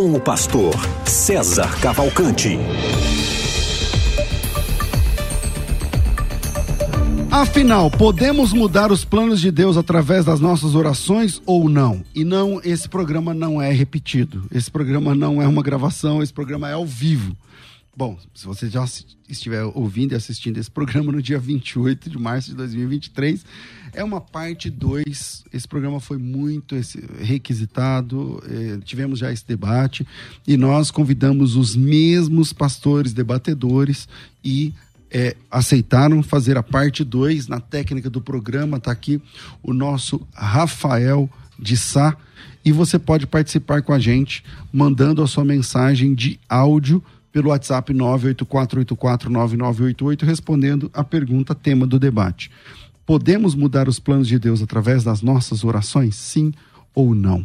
com o pastor César Cavalcante. Afinal, podemos mudar os planos de Deus através das nossas orações ou não? E não, esse programa não é repetido. Esse programa não é uma gravação, esse programa é ao vivo. Bom, se você já estiver ouvindo e assistindo esse programa no dia 28 de março de 2023, é uma parte 2. Esse programa foi muito requisitado, eh, tivemos já esse debate e nós convidamos os mesmos pastores debatedores e eh, aceitaram fazer a parte 2 na técnica do programa. Está aqui o nosso Rafael de Sá e você pode participar com a gente mandando a sua mensagem de áudio pelo WhatsApp 984849988, respondendo a pergunta tema do debate. Podemos mudar os planos de Deus através das nossas orações? Sim ou não?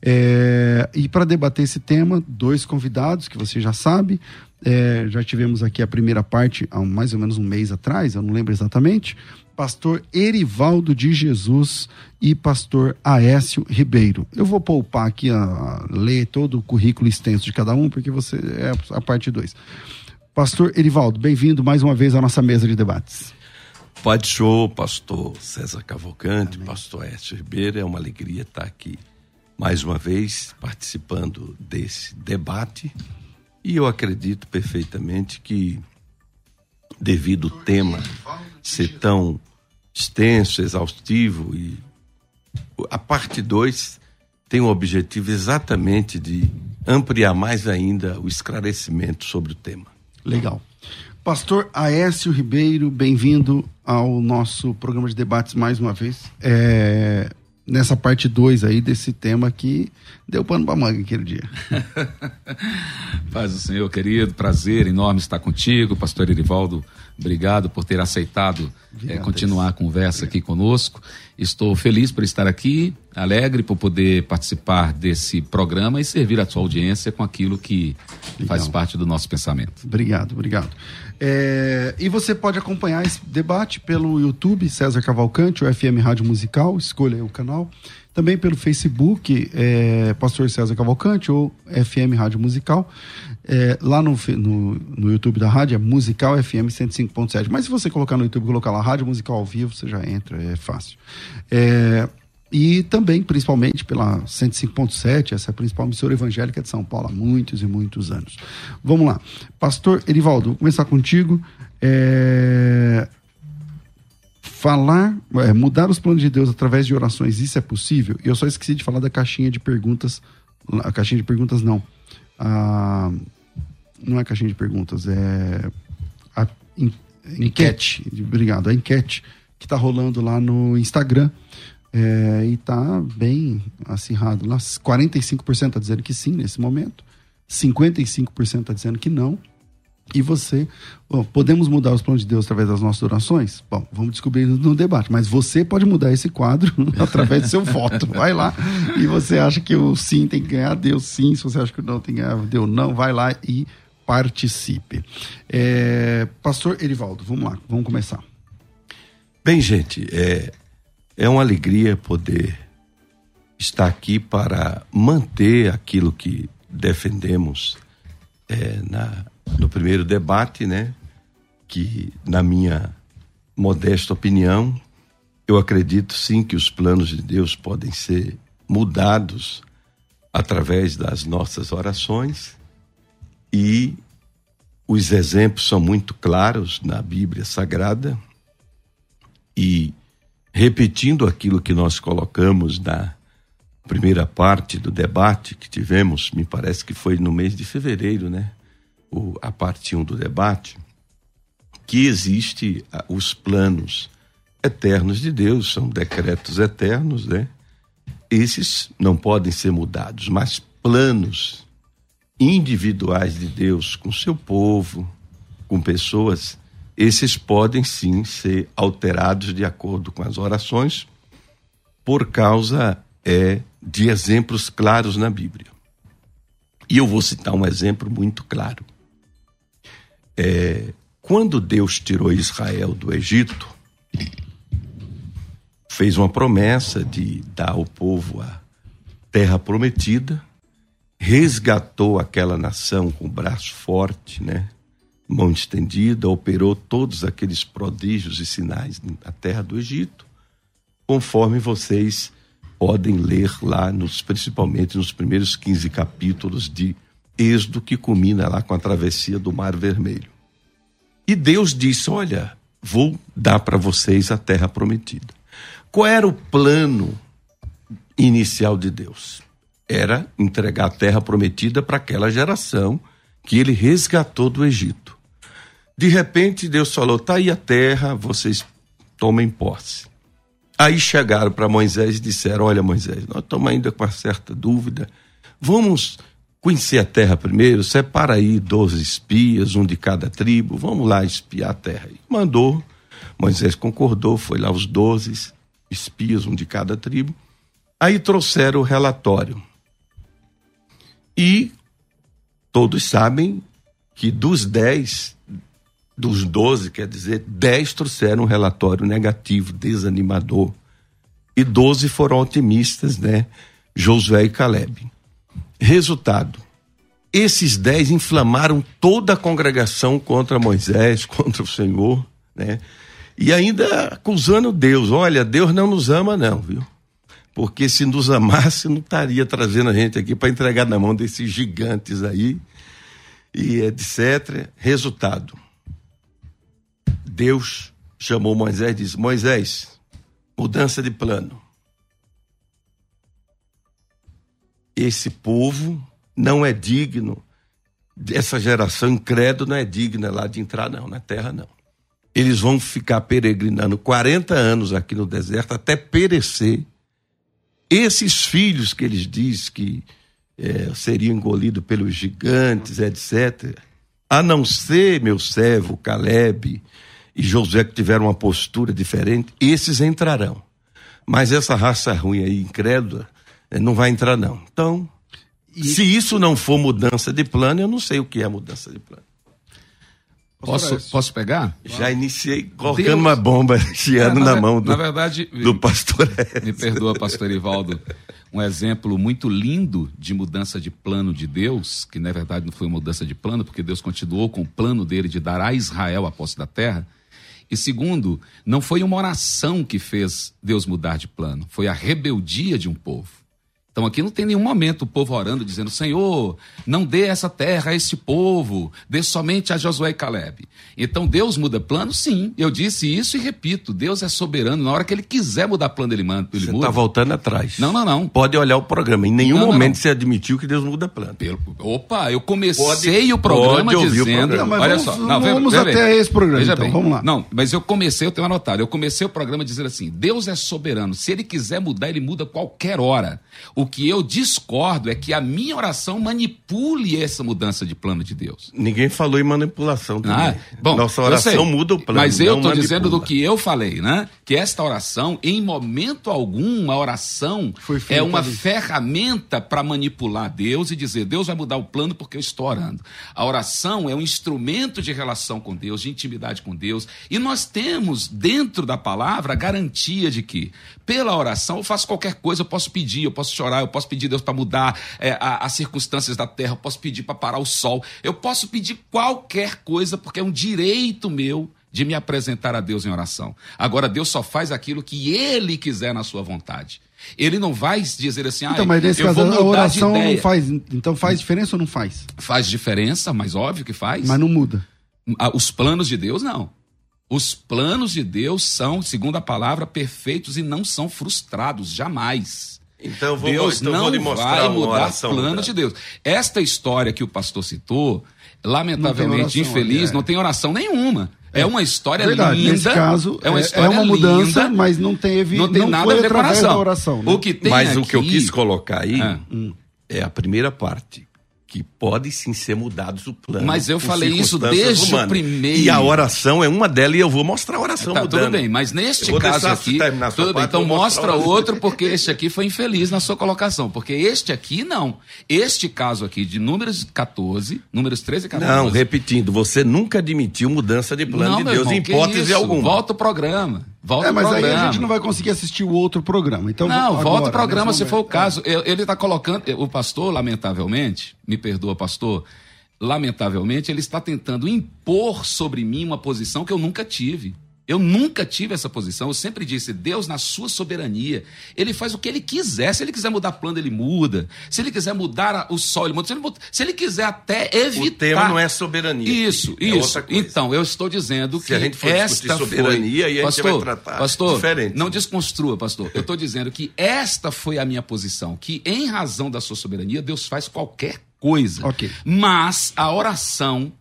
É, e para debater esse tema, dois convidados que você já sabe. É, já tivemos aqui a primeira parte há mais ou menos um mês atrás, eu não lembro exatamente pastor Erivaldo de Jesus e pastor Aécio Ribeiro. Eu vou poupar aqui a, ler todo o currículo extenso de cada um, porque você é a parte 2. Pastor Erivaldo, bem-vindo mais uma vez à nossa mesa de debates. Pai de show, pastor César Cavalcante, Amém. pastor Aécio Ribeiro, é uma alegria estar aqui mais uma vez participando desse debate. E eu acredito perfeitamente que, devido ao tema ser tão extenso, exaustivo e a parte 2 tem o objetivo exatamente de ampliar mais ainda o esclarecimento sobre o tema. Legal. Pastor Aécio Ribeiro, bem-vindo ao nosso programa de debates mais uma vez. É, nessa parte 2 aí desse tema que deu pano pra manga aquele dia. Paz o Senhor, querido, prazer enorme estar contigo, pastor Erivaldo, obrigado por ter aceitado é, continuar a conversa aqui conosco. Estou feliz por estar aqui, alegre por poder participar desse programa e servir a sua audiência com aquilo que Legal. faz parte do nosso pensamento. Obrigado, obrigado. É, e você pode acompanhar esse debate pelo YouTube, César Cavalcante, o FM Rádio Musical, escolha o canal. Também pelo Facebook, é, Pastor César Cavalcante ou FM Rádio Musical. É, lá no, no, no, YouTube da rádio é Musical FM 105.7. Mas se você colocar no YouTube, colocar lá Rádio Musical ao vivo, você já entra, é fácil. É, e também, principalmente, pela 105.7, essa é a principal emissora evangélica de São Paulo há muitos e muitos anos. Vamos lá. Pastor Erivaldo, vou começar contigo. É... Falar, é, mudar os planos de Deus através de orações, isso é possível? Eu só esqueci de falar da caixinha de perguntas. A caixinha de perguntas, não. A... Não é caixinha de perguntas, é. A enquete. enquete. Obrigado. A enquete que está rolando lá no Instagram é, e está bem acirrado. Lá 45% está dizendo que sim nesse momento, 55% está dizendo que não. E você, bom, podemos mudar os planos de Deus através das nossas orações? Bom, vamos descobrir no debate. Mas você pode mudar esse quadro através do seu voto. Vai lá e você acha que o sim tem que ganhar, Deus sim. Se você acha que o não tem que ganhar, Deus não. Vai lá e participe. É, Pastor Erivaldo, vamos lá, vamos começar. Bem, gente, é, é uma alegria poder estar aqui para manter aquilo que defendemos é, na, no primeiro debate, né? Que, na minha modesta opinião, eu acredito sim que os planos de Deus podem ser mudados através das nossas orações e os exemplos são muito claros na Bíblia Sagrada e repetindo aquilo que nós colocamos na primeira parte do debate que tivemos, me parece que foi no mês de fevereiro, né? O, a parte 1 um do debate, que existe os planos eternos de Deus, são decretos eternos, né? Esses não podem ser mudados, mas planos individuais de Deus com seu povo, com pessoas, esses podem sim ser alterados de acordo com as orações, por causa é, de exemplos claros na Bíblia. E eu vou citar um exemplo muito claro. É, quando Deus tirou Israel do Egito, fez uma promessa de dar ao povo a terra prometida, resgatou aquela nação com o braço forte, né? Mão estendida, operou todos aqueles prodígios e sinais na terra do Egito, conforme vocês podem ler lá, nos, principalmente nos primeiros 15 capítulos de Êxodo, que culmina lá com a travessia do Mar Vermelho. E Deus disse: Olha, vou dar para vocês a terra prometida. Qual era o plano inicial de Deus? Era entregar a terra prometida para aquela geração que ele resgatou do Egito. De repente, Deus falou: tá aí a terra, vocês tomem posse. Aí chegaram para Moisés e disseram: Olha, Moisés, nós estamos ainda com uma certa dúvida. Vamos conhecer a terra primeiro, separa aí 12 espias, um de cada tribo, vamos lá espiar a terra. E mandou, Moisés concordou, foi lá os 12 espias, um de cada tribo. Aí trouxeram o relatório. E todos sabem que dos 10, dos 12, quer dizer, 10 trouxeram um relatório negativo, desanimador. E 12 foram otimistas, né? Josué e Caleb. Resultado: esses 10 inflamaram toda a congregação contra Moisés, contra o Senhor, né? E ainda acusando Deus: olha, Deus não nos ama, não, viu? Porque se nos amasse, não estaria trazendo a gente aqui para entregar na mão desses gigantes aí, e etc. Resultado: Deus chamou Moisés e disse: Moisés, mudança de plano. Esse povo não é digno, essa geração incrédula não é digna lá de entrar, não, na terra, não. Eles vão ficar peregrinando 40 anos aqui no deserto até perecer. Esses filhos que eles diz que é, seriam engolidos pelos gigantes, etc., a não ser meu servo Caleb e Josué que tiveram uma postura diferente, esses entrarão. Mas essa raça ruim aí, incrédula, eh, não vai entrar não. Então, e... se isso não for mudança de plano, eu não sei o que é mudança de plano. Posso, posso pegar? Já iniciei colocando Deus... uma bomba esse ano é, na, na, mão do, na verdade, do pastor. Me perdoa, pastor Ivaldo. Um exemplo muito lindo de mudança de plano de Deus, que na verdade não foi mudança de plano, porque Deus continuou com o plano dele de dar a Israel a posse da terra e segundo, não foi uma oração que fez Deus mudar de plano, foi a rebeldia de um povo. Então aqui não tem nenhum momento o povo orando, dizendo: Senhor, não dê essa terra a este povo, dê somente a Josué e Caleb. Então Deus muda plano? Sim, eu disse isso e repito: Deus é soberano, na hora que ele quiser mudar plano, ele, manda, ele você está voltando atrás. Não, não, não. Pode olhar o programa. Em nenhum não, momento não, não. você admitiu que Deus muda plano. Pelo... Opa, eu comecei pode, o programa dizendo. O programa. olha vamos, só, não, vamos vem, até esse programa. Veja então, bem. vamos lá. Não, mas eu comecei, eu tenho anotado, eu comecei o programa dizendo assim: Deus é soberano. Se ele quiser mudar, ele muda qualquer hora. O que eu discordo é que a minha oração manipule essa mudança de plano de Deus. Ninguém falou em manipulação também. Ah, bom, Nossa oração muda o plano. Mas eu estou dizendo do que eu falei, né? Que esta oração, em momento algum, a oração é uma ferramenta para manipular Deus e dizer, Deus vai mudar o plano porque eu estou orando. A oração é um instrumento de relação com Deus, de intimidade com Deus. E nós temos, dentro da palavra, a garantia de que, pela oração, eu faço qualquer coisa, eu posso pedir, eu posso chorar, eu posso pedir Deus para mudar é, a, as circunstâncias da terra, eu posso pedir para parar o sol, eu posso pedir qualquer coisa, porque é um direito meu de me apresentar a Deus em oração. Agora, Deus só faz aquilo que Ele quiser na sua vontade. Ele não vai dizer assim, ah, então, mas nesse caso, a oração não faz. Então faz diferença ou não faz? Faz diferença, mas óbvio que faz. Mas não muda. Ah, os planos de Deus, não. Os planos de Deus são, segundo a palavra, perfeitos e não são frustrados, jamais. Então, vou, Deus então não vou vai mudar o plano de Deus. Esta história que o pastor citou, lamentavelmente infeliz, é. não tem oração nenhuma. É, é uma história Verdade, linda. Nesse caso, é uma, é, é uma mudança, linda, mas não teve não tem não nada a ver com oração. oração né? o que tem mas aqui... o que eu quis colocar aí é. é a primeira parte que pode sim ser mudados o plano. Mas eu falei isso desde humanas. o primeiro. E a oração é uma delas e eu vou mostrar a oração Tá, mudando. tudo bem, mas neste caso aqui, tudo bem, então mostra outro, porque este aqui foi infeliz na sua colocação, porque este aqui não. Este caso aqui de números 14, números 13 e 14. Não, repetindo, você nunca admitiu mudança de plano Não, de Deus irmão, em hipótese alguma. Volta o programa. Volta É, mas aí programa. a gente não vai conseguir assistir o outro programa. Então, Não, agora, volta o programa nesse se for o caso. Eu- Ele está colocando. O pastor, lamentavelmente, me perdoa, pastor, lamentavelmente, ele está tentando impor sobre mim uma posição que eu nunca tive. Eu nunca tive essa posição. Eu sempre disse, Deus, na sua soberania, ele faz o que ele quiser. Se ele quiser mudar plano, ele muda. Se ele quiser mudar o sol, ele muda. Se ele, muda- se ele quiser até evitar. O tema não é soberania. Isso, É isso. outra coisa. Então, eu estou dizendo Se que a gente for esta discutir soberania, aí foi... a gente vai tratar pastor, diferente. Não desconstrua, pastor. Eu estou dizendo que esta foi a minha posição, que em razão da sua soberania, Deus faz qualquer coisa. Ok. Mas a oração,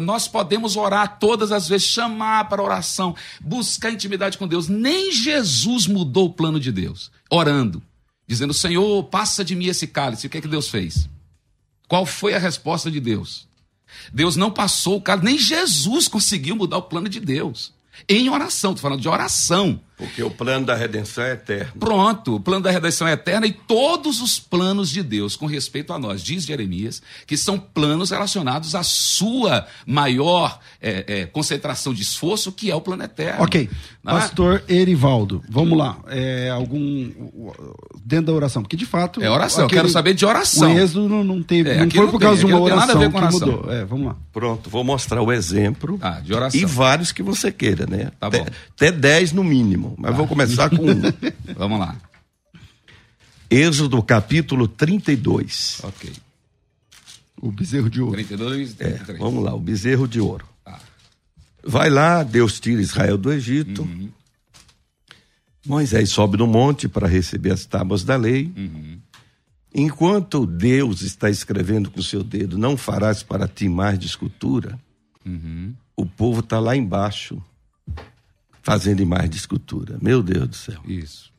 nós podemos orar todas as vezes, chamar para oração, buscar intimidade com Deus. Nem Jesus mudou o plano de Deus, orando, dizendo: Senhor, passa de mim esse cálice. O que é que Deus fez? Qual foi a resposta de Deus? Deus não passou o cálice, nem Jesus conseguiu mudar o plano de Deus. Em oração, estou falando de oração. Porque o plano da redenção é eterno. Pronto, o plano da redenção é eterna e todos os planos de Deus com respeito a nós, diz Jeremias, que são planos relacionados à sua maior é, é, concentração de esforço, que é o plano eterno. Ok. Não é? Pastor Erivaldo, vamos lá. É, algum. Dentro da oração, porque de fato. É oração, eu quero saber de oração. O êxodo não, não teve. É, não foi por tem, causa de uma aquilo tem nada a oração ver que com oração. mudou. É, vamos lá. Pronto, vou mostrar o exemplo. Ah, de oração. E vários que você queira, né? Tá até, bom. até 10 no mínimo. Mas vou começar com um. Vamos lá. Êxodo capítulo 32. Ok. O bezerro de ouro. 32 e 33. Vamos lá, o bezerro de ouro. Tá. Vai lá, Deus tira Israel do Egito. Uhum. Moisés sobe no monte para receber as tábuas da lei. Uhum. Enquanto Deus está escrevendo com seu dedo, não farás para ti mais de escultura, Uhum. o povo está lá embaixo fazendo imagem de escultura. Meu Deus do céu. Isso.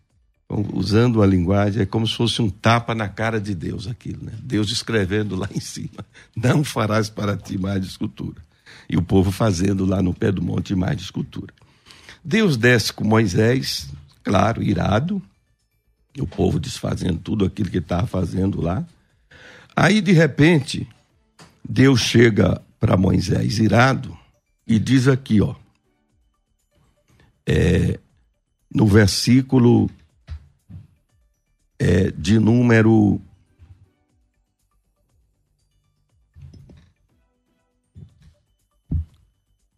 Então, Usando a linguagem, é como se fosse um tapa na cara de Deus aquilo, né? Deus escrevendo lá em cima, não farás para ti mais de escultura. E o povo fazendo lá no pé do monte mais de escultura. Deus desce com Moisés, claro, irado, e o povo desfazendo tudo aquilo que estava fazendo lá. Aí, de repente, Deus chega para Moisés irado e diz aqui, ó, é, no versículo é, de número.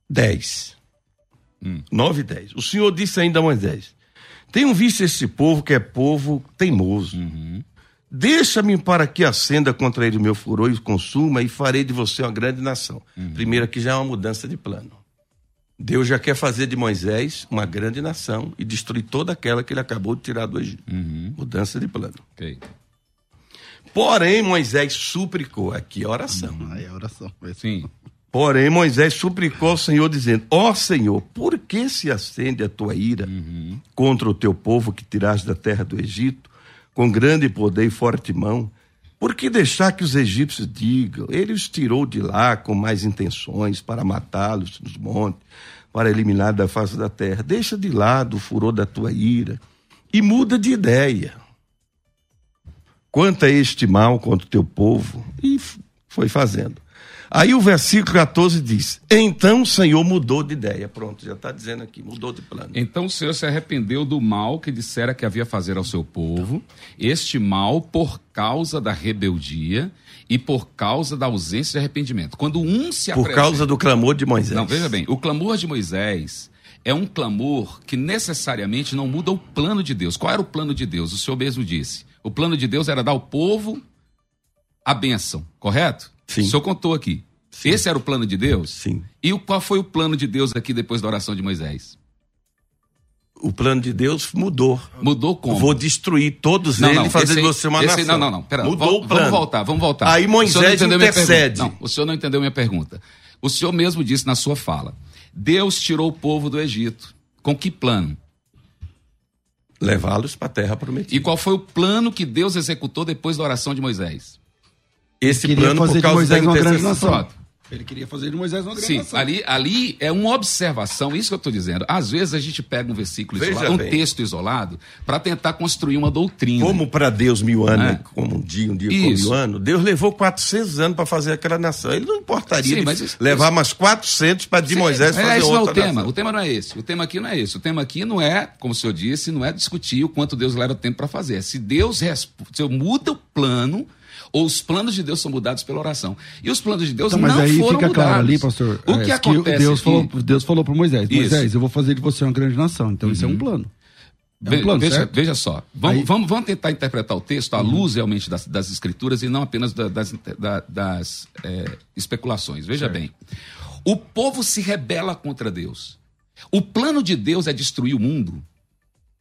Dez. Nove e dez. O Senhor disse ainda a Moisés: Tenho visto esse povo que é povo teimoso. Deixa-me para que acenda contra ele o meu furor e consuma, e farei de você uma grande nação. Primeiro, aqui já é uma mudança de plano. Deus já quer fazer de Moisés uma grande nação e destruir toda aquela que ele acabou de tirar do Egito. Mudança de plano. Ok. Porém, Moisés suplicou, aqui é oração. Aí a oração. Sim. Porém, Moisés suplicou ao Senhor, dizendo: Ó Senhor, por que se acende a tua ira contra o teu povo que tiraste da terra do Egito, com grande poder e forte mão? Por que deixar que os egípcios digam, ele os tirou de lá com mais intenções para matá-los nos montes, para eliminar da face da terra? Deixa de lado o furor da tua ira e muda de ideia. Quanto a este mal contra o teu povo, e foi fazendo. Aí o versículo 14 diz: Então o Senhor mudou de ideia. Pronto, já está dizendo aqui, mudou de plano. Então o Senhor se arrependeu do mal que dissera que havia fazer ao seu povo, este mal por causa da rebeldia e por causa da ausência de arrependimento. Quando um se Por apresenta- causa do clamor de Moisés. Não, veja bem, o clamor de Moisés é um clamor que necessariamente não muda o plano de Deus. Qual era o plano de Deus? O Senhor mesmo disse. O plano de Deus era dar ao povo a bênção, correto? Sim. O Senhor contou aqui. Esse era o plano de Deus? Sim. E qual foi o plano de Deus aqui depois da oração de Moisés? O plano de Deus mudou. Mudou como? Vou destruir todos eles e fazer de você uma aí- nação. Não, não, não. Pera, Mudou vol- o plano. Vamos voltar, vamos voltar. Aí não Moisés minha intercede. Não, o senhor não entendeu minha pergunta. O senhor mesmo disse na sua fala: Deus tirou o povo do Egito. Com que plano? Levá-los para a terra prometida. E qual foi o plano que Deus executou depois da oração de Moisés? Esse plano fazer por de causa da Moisés uma grande intercessão. Ele queria fazer de Moisés uma grande Sim, nação. ali, ali é uma observação, isso que eu estou dizendo. Às vezes a gente pega um versículo Veja isolado, um bem. texto isolado, para tentar construir uma doutrina. Como para Deus mil anos, É. como um dia, um dia como Isso. mil anos, Deus levou 400 anos para fazer aquela nação. Ele não importaria Sim, isso- levar mais 400 para de Sim, Moisés mas fazer esse não é outra o tema. nação. O tema não é esse. O tema aqui não é esse. O tema aqui não é, como o senhor disse, não é discutir o quanto Deus leva tempo para fazer. É se Deus se eu muda o plano os planos de Deus são mudados pela oração. E os planos de Deus Então, mas não aí foram fica mudados. claro ali, pastor. O é, que acontece Deus falou, Deus falou para Moisés: Isso. Moisés, eu vou fazer de você uma grande nação. Então isso é um plano. É um plano, veja, certo? veja só, vamos, Aí- vamos, vamos tentar interpretar o texto à luz realmente das, das escrituras e não apenas da- das, da- das, é, especulações. Veja bem, o povo se rebela contra Deus. O plano de Deus é destruir o mundo.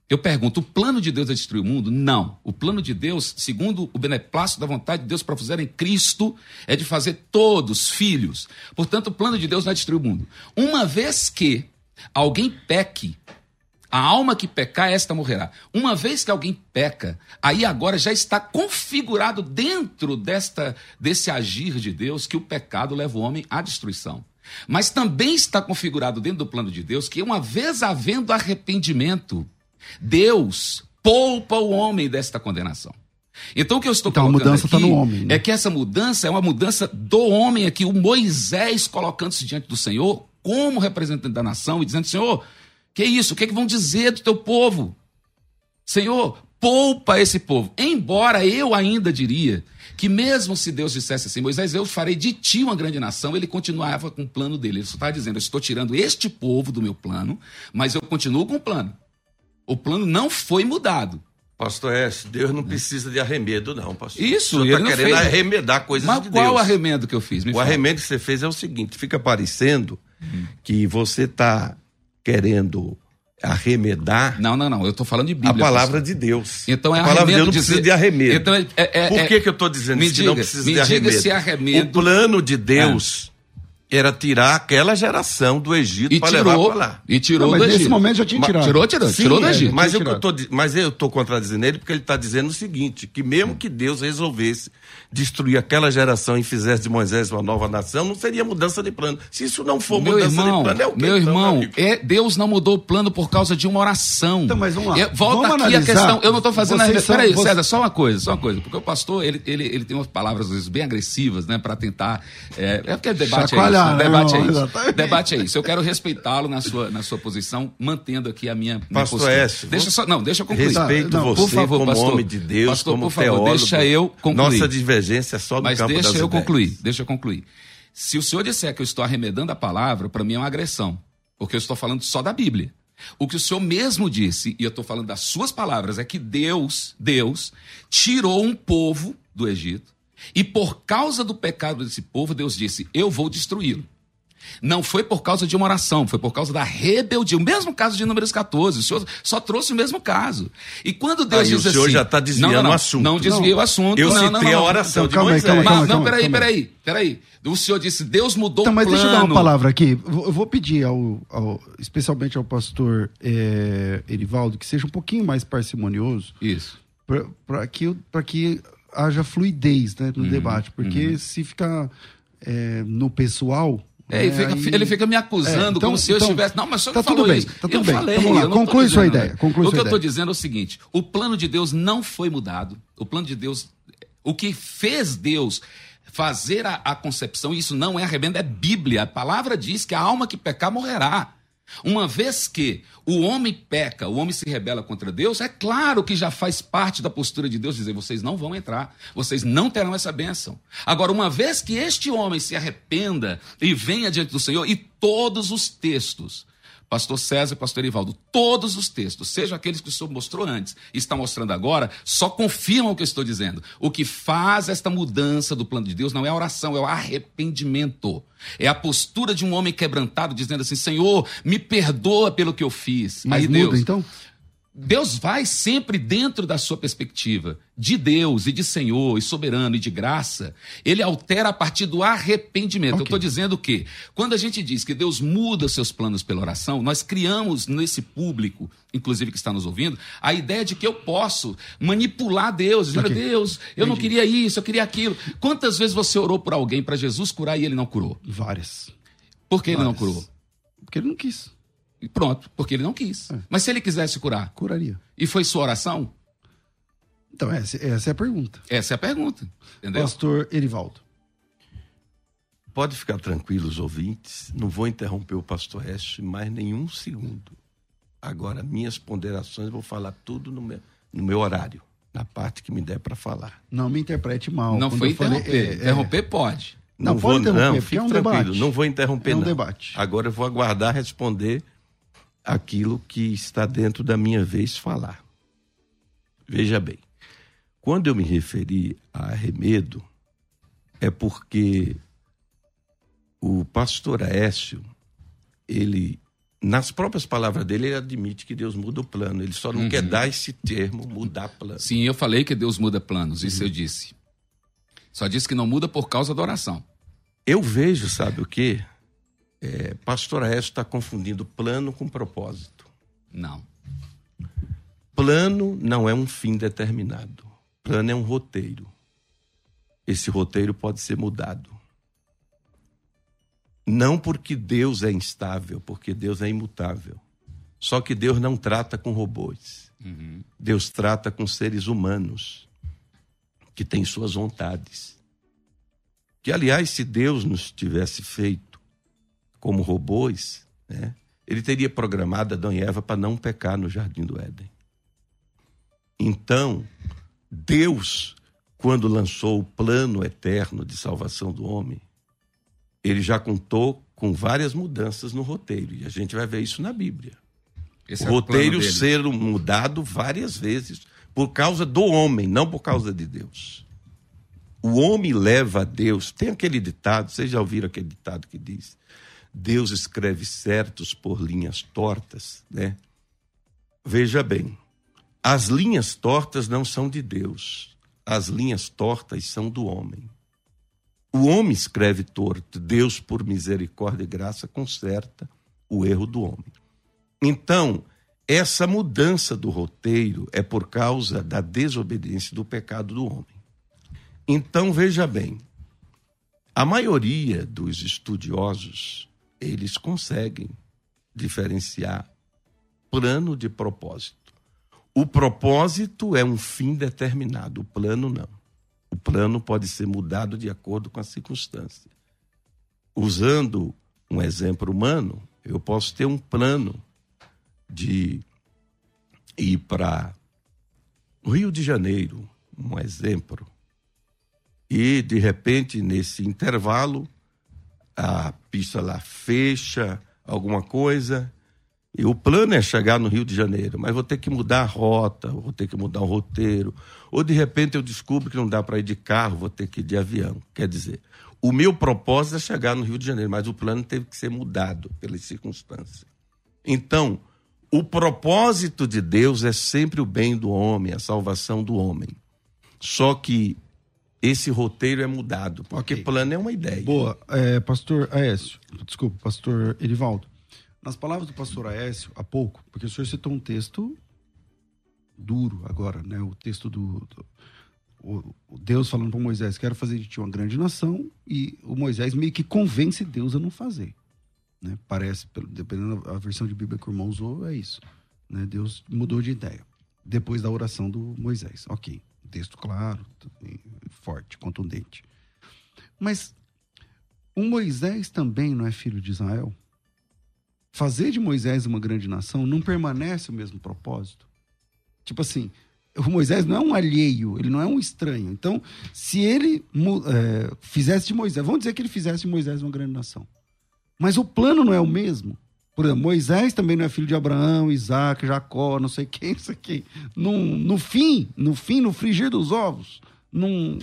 Eu pergunto, o plano de Deus é destruir o mundo? Não. O plano de Deus, segundo o beneplácito da vontade de Deus para fazer em Cristo, é de fazer todos filhos. Portanto, o plano de Deus não é destruir o mundo. Uma vez que alguém peque, a alma que pecar, esta morrerá. Uma vez que alguém peca, aí agora já está configurado dentro desta desse agir de Deus que o pecado leva o homem à destruição. Mas também está configurado dentro do plano de Deus que uma vez havendo arrependimento, Deus poupa o homem desta condenação. Então o que eu estou Então, a colocando mudança aqui está no homem, né? é que essa mudança é uma mudança do homem aqui, o Moisés colocando-se diante do Senhor como representante da nação e dizendo: Senhor, que isso? O que, é que vão dizer do teu povo? Senhor, poupa esse povo. Embora eu ainda diria que, mesmo se Deus dissesse assim, Moisés, eu farei de ti uma grande nação, ele continuava com o plano dele. Ele só estava dizendo: Eu estou tirando este povo do meu plano, mas eu continuo com o plano. O plano não foi mudado. Pastor S, Deus não precisa de arremedo, não, pastor. Isso, ele está não querendo fez. arremedar coisas Mas de qual Deus. arremendo que eu fiz? Me O fala. arremedo que você fez é o seguinte: fica parecendo que você está querendo arremedar Não, não, não. Eu estou falando de Bíblia. a palavra pastor. de Deus. Então é a palavra de Deus arremedo não dizer- precisa de arremedo. Então é- é- é- Por que, que eu estou dizendo Me isso que não diga, precisa me de diga arremedo? se arremedo- O plano de Deus era tirar aquela geração do Egito E para levar tirou, para lá. e tirou Não, mas do nesse Egito. momento já tinha tirado. Tirou, tirou, Sim, tirou do é, Egito. Mas eu, tô, mas eu estou contradizendo ele porque ele está dizendo o seguinte: que mesmo que Deus resolvesse destruir aquela geração e fizesse de Moisés uma nova nação, não seria mudança de plano. Se isso não for Meu mudança irmão, de plano, é o quê? meu então, irmão, é, Deus não mudou o plano por causa de uma oração. Então, mas vamos lá. É, volta Vamos aqui analisar. a questão. Eu não estou fazendo Vocês a são- Peraí, vocês- César, só uma coisa, só uma coisa. Porque o pastor, ele, ele, ele tem umas palavras às vezes bem agressivas, né, para tentar. É, é porque debate Chacoalhar, isso. né, Debate é isso. Exatamente. Debate é isso. Eu quero respeitá-lo na sua, na sua posição, mantendo aqui a minha, minha Pastor postura. Écio, Deixa só, não, deixa eu concluir. Respeito Não, por você favor, como pastor. homem de Deus, Pastor, como por favor, teólogo. deixa eu concluir. Nossa divergência é só no Mas campo deixa das eu ideias. concluir, deixa eu concluir. Se o senhor disser que eu estou arremedando a palavra, para mim é uma agressão, porque eu estou falando só da Bíblia. O que o senhor mesmo disse, e eu estou falando das suas palavras, é que Deus, Deus, tirou um povo do Egito, e por causa do pecado desse povo, Deus disse: Eu vou destruí-lo. Não foi por causa de uma oração, foi por causa da rebeldia. O mesmo caso de Números 14. O senhor só trouxe o mesmo caso. E quando Deus Aí diz o senhor assim. já tá desviando não, não, não, o assunto. Não desvia Não. o assunto. Eu não, citei não, não, a oração Então, de calma Moisés. calma aí, Mas, calma não, aí, peraí, peraí, peraí. O senhor disse, Deus mudou Então, o mas plano. deixa eu dar uma palavra aqui. Eu vou pedir, ao, ao- especialmente ao pastor é, Erivaldo, que seja um pouquinho mais parcimonioso Isso. para que, pra que haja fluidez né, Uhum, no debate. Porque se ficar é, no pessoal. É, ele, né, fica, aí- ele fica me acusando É, então- como se eu então, estivesse. Não, mas o senhor tá tudo bem, isso. tá tudo eu bem. falei. Vamos lá, conclui sua dizendo, ideia, conclui o que eu estou dizendo é o seguinte: o plano de Deus não foi mudado. O plano de Deus. O que fez Deus fazer a, a concepção, isso não é arrebento, é Bíblia. A palavra diz que a alma que pecar morrerá. Uma vez que o homem peca, o homem se rebela contra Deus, é claro que já faz parte da postura de Deus dizer: vocês não vão entrar, vocês não terão essa bênção. Agora, uma vez que este homem se arrependa e venha diante do Senhor, e todos os textos, Pastor César e Pastor Ivaldo, todos os textos, sejam aqueles que o senhor mostrou antes e está mostrando agora, só confirmam o que eu estou dizendo. O que faz esta mudança do plano de Deus não é a oração, é o arrependimento. É a postura de um homem quebrantado dizendo assim: Senhor, me perdoa pelo que eu fiz. Mas Aí muda, Deus, então? Deus vai sempre dentro da sua perspectiva de Deus e de Senhor e soberano e de graça. Ele altera a partir do arrependimento. Okay. Eu estou dizendo que quando a gente diz que Deus muda seus planos pela oração, nós criamos nesse público, inclusive que está nos ouvindo, a ideia de que eu posso manipular Deus. Dizer, okay. Deus, eu Entendi. não queria isso, eu queria aquilo. Quantas vezes você orou por alguém para Jesus curar e ele não curou? Várias. Por que Várias. ele não curou? Porque ele não quis. E pronto, porque ele não quis. É. Mas se ele quisesse curar? Curaria. E foi sua oração? Então, essa, essa é a pergunta. Essa é a pergunta. Entendeu? Pastor Erivaldo. Pode ficar tranquilo, os ouvintes. Não vou interromper o pastor Écio mais nenhum segundo. Agora, minhas ponderações, vou falar tudo no meu, no meu horário, na parte que me der para falar. Não me interprete mal. Não foi interromper. Falei, é, interromper é... pode. Não, não vou, não, fique é um tranquilo. Debate. Não vou interromper, é um não. debate. Agora eu vou aguardar responder aquilo que está dentro da minha vez falar. Veja bem, quando eu me referi a arremedo, é porque o pastor Aécio, ele, nas próprias palavras dele, ele admite que Deus muda o plano. Ele só não uhum. quer dar esse termo, mudar plano. Sim, eu falei que Deus muda planos, isso uhum. eu disse. Só disse que não muda por causa da oração. Eu vejo, sabe o quê? É, pastor Aécio está confundindo plano com propósito. Não. Plano não é um fim determinado. Plano é um roteiro. Esse roteiro pode ser mudado. Não porque Deus é instável, porque Deus é imutável. Só que Deus não trata com robôs. Uhum. Deus trata com seres humanos que têm suas vontades. Que, aliás, se Deus nos tivesse feito como robôs, né? ele teria programado Adão e Eva para não pecar no jardim do Éden. Então, Deus, quando lançou o plano eterno de salvação do homem, ele já contou com várias mudanças no roteiro, e a gente vai ver isso na Bíblia. Esse o é roteiro o ser mudado várias vezes por causa do homem, não por causa de Deus. O homem leva a Deus. Tem aquele ditado, vocês já ouviram aquele ditado que diz: Deus escreve certos por linhas tortas, né? Veja bem, as linhas tortas não são de Deus, as linhas tortas são do homem. O homem escreve torto, Deus, por misericórdia e graça, conserta o erro do homem. Então, essa mudança do roteiro é por causa da desobediência do pecado do homem. Então, veja bem, a maioria dos estudiosos eles conseguem diferenciar plano de propósito. O propósito é um fim determinado, o plano não. O plano pode ser mudado de acordo com a circunstância. Usando um exemplo humano, eu posso ter um plano de ir para Rio de Janeiro, um exemplo, e de repente, nesse intervalo, a pista lá fecha, alguma coisa. E o plano é chegar no Rio de Janeiro, mas vou ter que mudar a rota, vou ter que mudar o roteiro. Ou de repente eu descubro que não dá para ir de carro, vou ter que ir de avião. Quer dizer, o meu propósito é chegar no Rio de Janeiro, mas o plano teve que ser mudado pelas circunstâncias. Então, o propósito de Deus é sempre o bem do homem, a salvação do homem. Só que esse roteiro é mudado, porque okay. plano é uma ideia. Boa. É, pastor Aécio, desculpa, pastor Erivaldo. Nas palavras do pastor Aécio, há pouco, porque o senhor citou um texto duro agora, né? O texto do, do o, o Deus falando para Moisés, quero fazer de ti uma grande nação, e o Moisés meio que convence Deus a não fazer. Né? Parece, dependendo da versão de Bíblia que o irmão usou, é isso. Né? Deus mudou de ideia depois da oração do Moisés. Ok. Texto claro, forte, contundente. Mas o Moisés também não é filho de Israel? Fazer de Moisés uma grande nação não permanece o mesmo propósito? Tipo assim, o Moisés não é um alheio, ele não é um estranho. Então, se ele é, fizesse de Moisés, vamos dizer que ele fizesse de Moisés uma grande nação. Mas o plano não é o mesmo. Por exemplo, Moisés também não é filho de Abraão, Isaac, Jacó, não sei quem, isso aqui. No, no fim, no fim, no frigir dos ovos, num...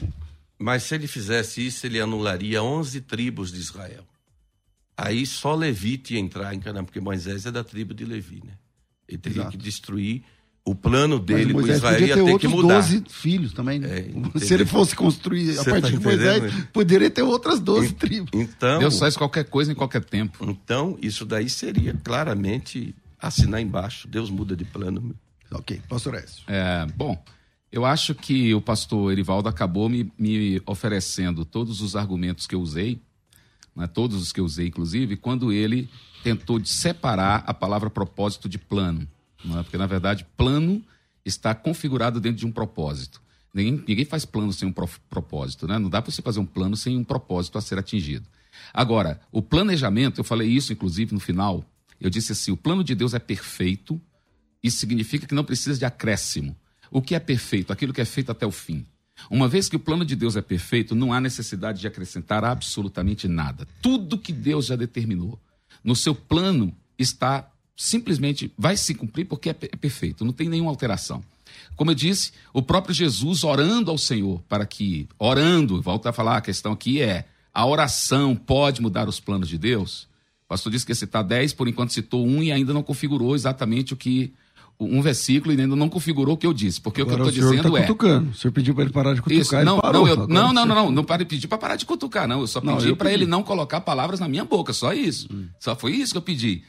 Mas se ele fizesse isso, ele anularia 11 tribos de Israel. Aí só Levi ia entrar em Canaã, porque Moisés é da tribo de Levi, né? Ele teria Exato. que destruir o plano dele com Israel podia ia ter ter que outros mudar. 12 filhos também. né? É, Se ele fosse construir a partir tá de Moisés, entendendo? poderia ter outras 12 tribos. Então, Deus faz qualquer coisa em qualquer tempo. então, isso daí seria claramente assinar embaixo. Deus muda de plano. Ok, pastor Écio. É, bom, eu acho que o pastor Erivaldo acabou me, me oferecendo todos os argumentos que eu usei, né, todos os que eu usei, inclusive, quando ele tentou de separar a palavra propósito de plano. Não é? Porque, na verdade, plano está configurado dentro de um propósito. Ninguém, ninguém faz plano sem um pro- propósito, né? Não dá para você fazer um plano sem um propósito a ser atingido. Agora, o planejamento, eu falei isso, inclusive, no final. Eu disse assim: o plano de Deus é perfeito, isso significa que não precisa de acréscimo. O que é perfeito? Aquilo que é feito até o fim. Uma vez que o plano de Deus é perfeito, não há necessidade de acrescentar absolutamente nada. Tudo que Deus já determinou no seu plano está simplesmente vai se cumprir porque é é perfeito, não tem nenhuma alteração. Como eu disse, o próprio Jesus orando ao Senhor para que, orando, volto a falar, a questão aqui é: a oração pode mudar os planos de Deus? O pastor disse que ia citar 10, por enquanto citou um e ainda não configurou exatamente o que. Um versículo e ainda não configurou o que eu disse. Porque o que eu Agora estou o senhor dizendo tá é. cutucando. O senhor pediu para ele parar de cutucar, Isso, não, parou. não, eu- Agora não, o não, não, não, não para pedir para parar de cutucar, não. Eu só Não, pedi para pedi. ele não colocar palavras na minha boca, só isso. Só foi isso que eu pedi.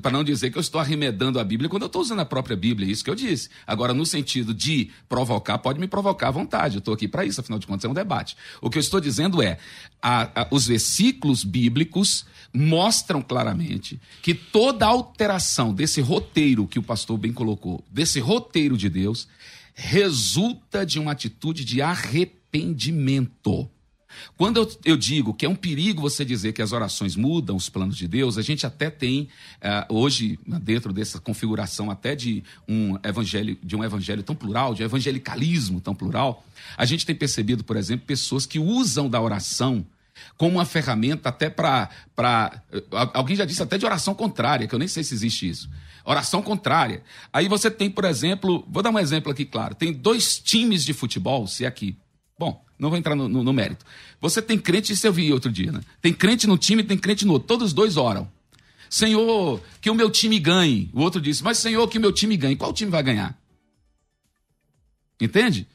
Para não dizer que eu estou arremedando a Bíblia quando eu estou usando a própria Bíblia, é isso que eu disse. Agora, no sentido de provocar, pode me provocar à vontade. Eu estou aqui para isso, afinal de contas é um debate. O que eu estou dizendo é, a- a- os versículos bíblicos mostram claramente que toda alteração desse roteiro que o pastor bem colocou, desse roteiro de Deus, resulta de uma atitude de arrependimento. Quando eu, eu digo que é um perigo você dizer que as orações mudam os planos de Deus, a gente até tem eh, hoje dentro dessa configuração até de um evangelho de um evangelho tão plural, de um evangelicalismo tão plural, a gente tem percebido, por exemplo, pessoas que usam da oração como uma ferramenta até para. Alguém já disse até de oração contrária, que eu nem sei se existe isso. Oração contrária. Aí você tem, por exemplo, vou dar um exemplo aqui, claro. Tem dois times de futebol, se é aqui. Bom, não vou entrar no, no- no mérito. Você tem crente, isso eu vi outro dia, né? Tem crente no time, tem crente no outro. Todos os dois oram. Senhor, que o meu time ganhe. O outro disse, mas Senhor, que o meu time ganhe. Qual time vai ganhar? Entende?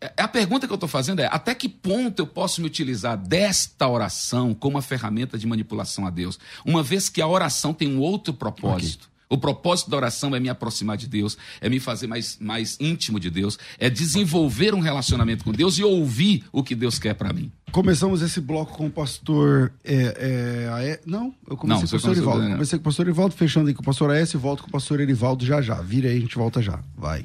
É- A pergunta que eu estou fazendo é: até que ponto eu posso me utilizar desta oração como uma ferramenta de manipulação a Deus? Uma vez que a oração tem um outro propósito. O propósito da oração é me aproximar de Deus, é me fazer mais, mais íntimo de Deus, é desenvolver um relacionamento com Deus e ouvir o que Deus quer para mim. Começamos esse bloco com o pastor. É, é, Não, eu comecei Não, com o pastor Erivaldo. é. Comecei com o pastor Erivaldo, fechando aí com o pastor Aécio e volto com o pastor Erivaldo já já. Vira aí, a gente volta já. Vai.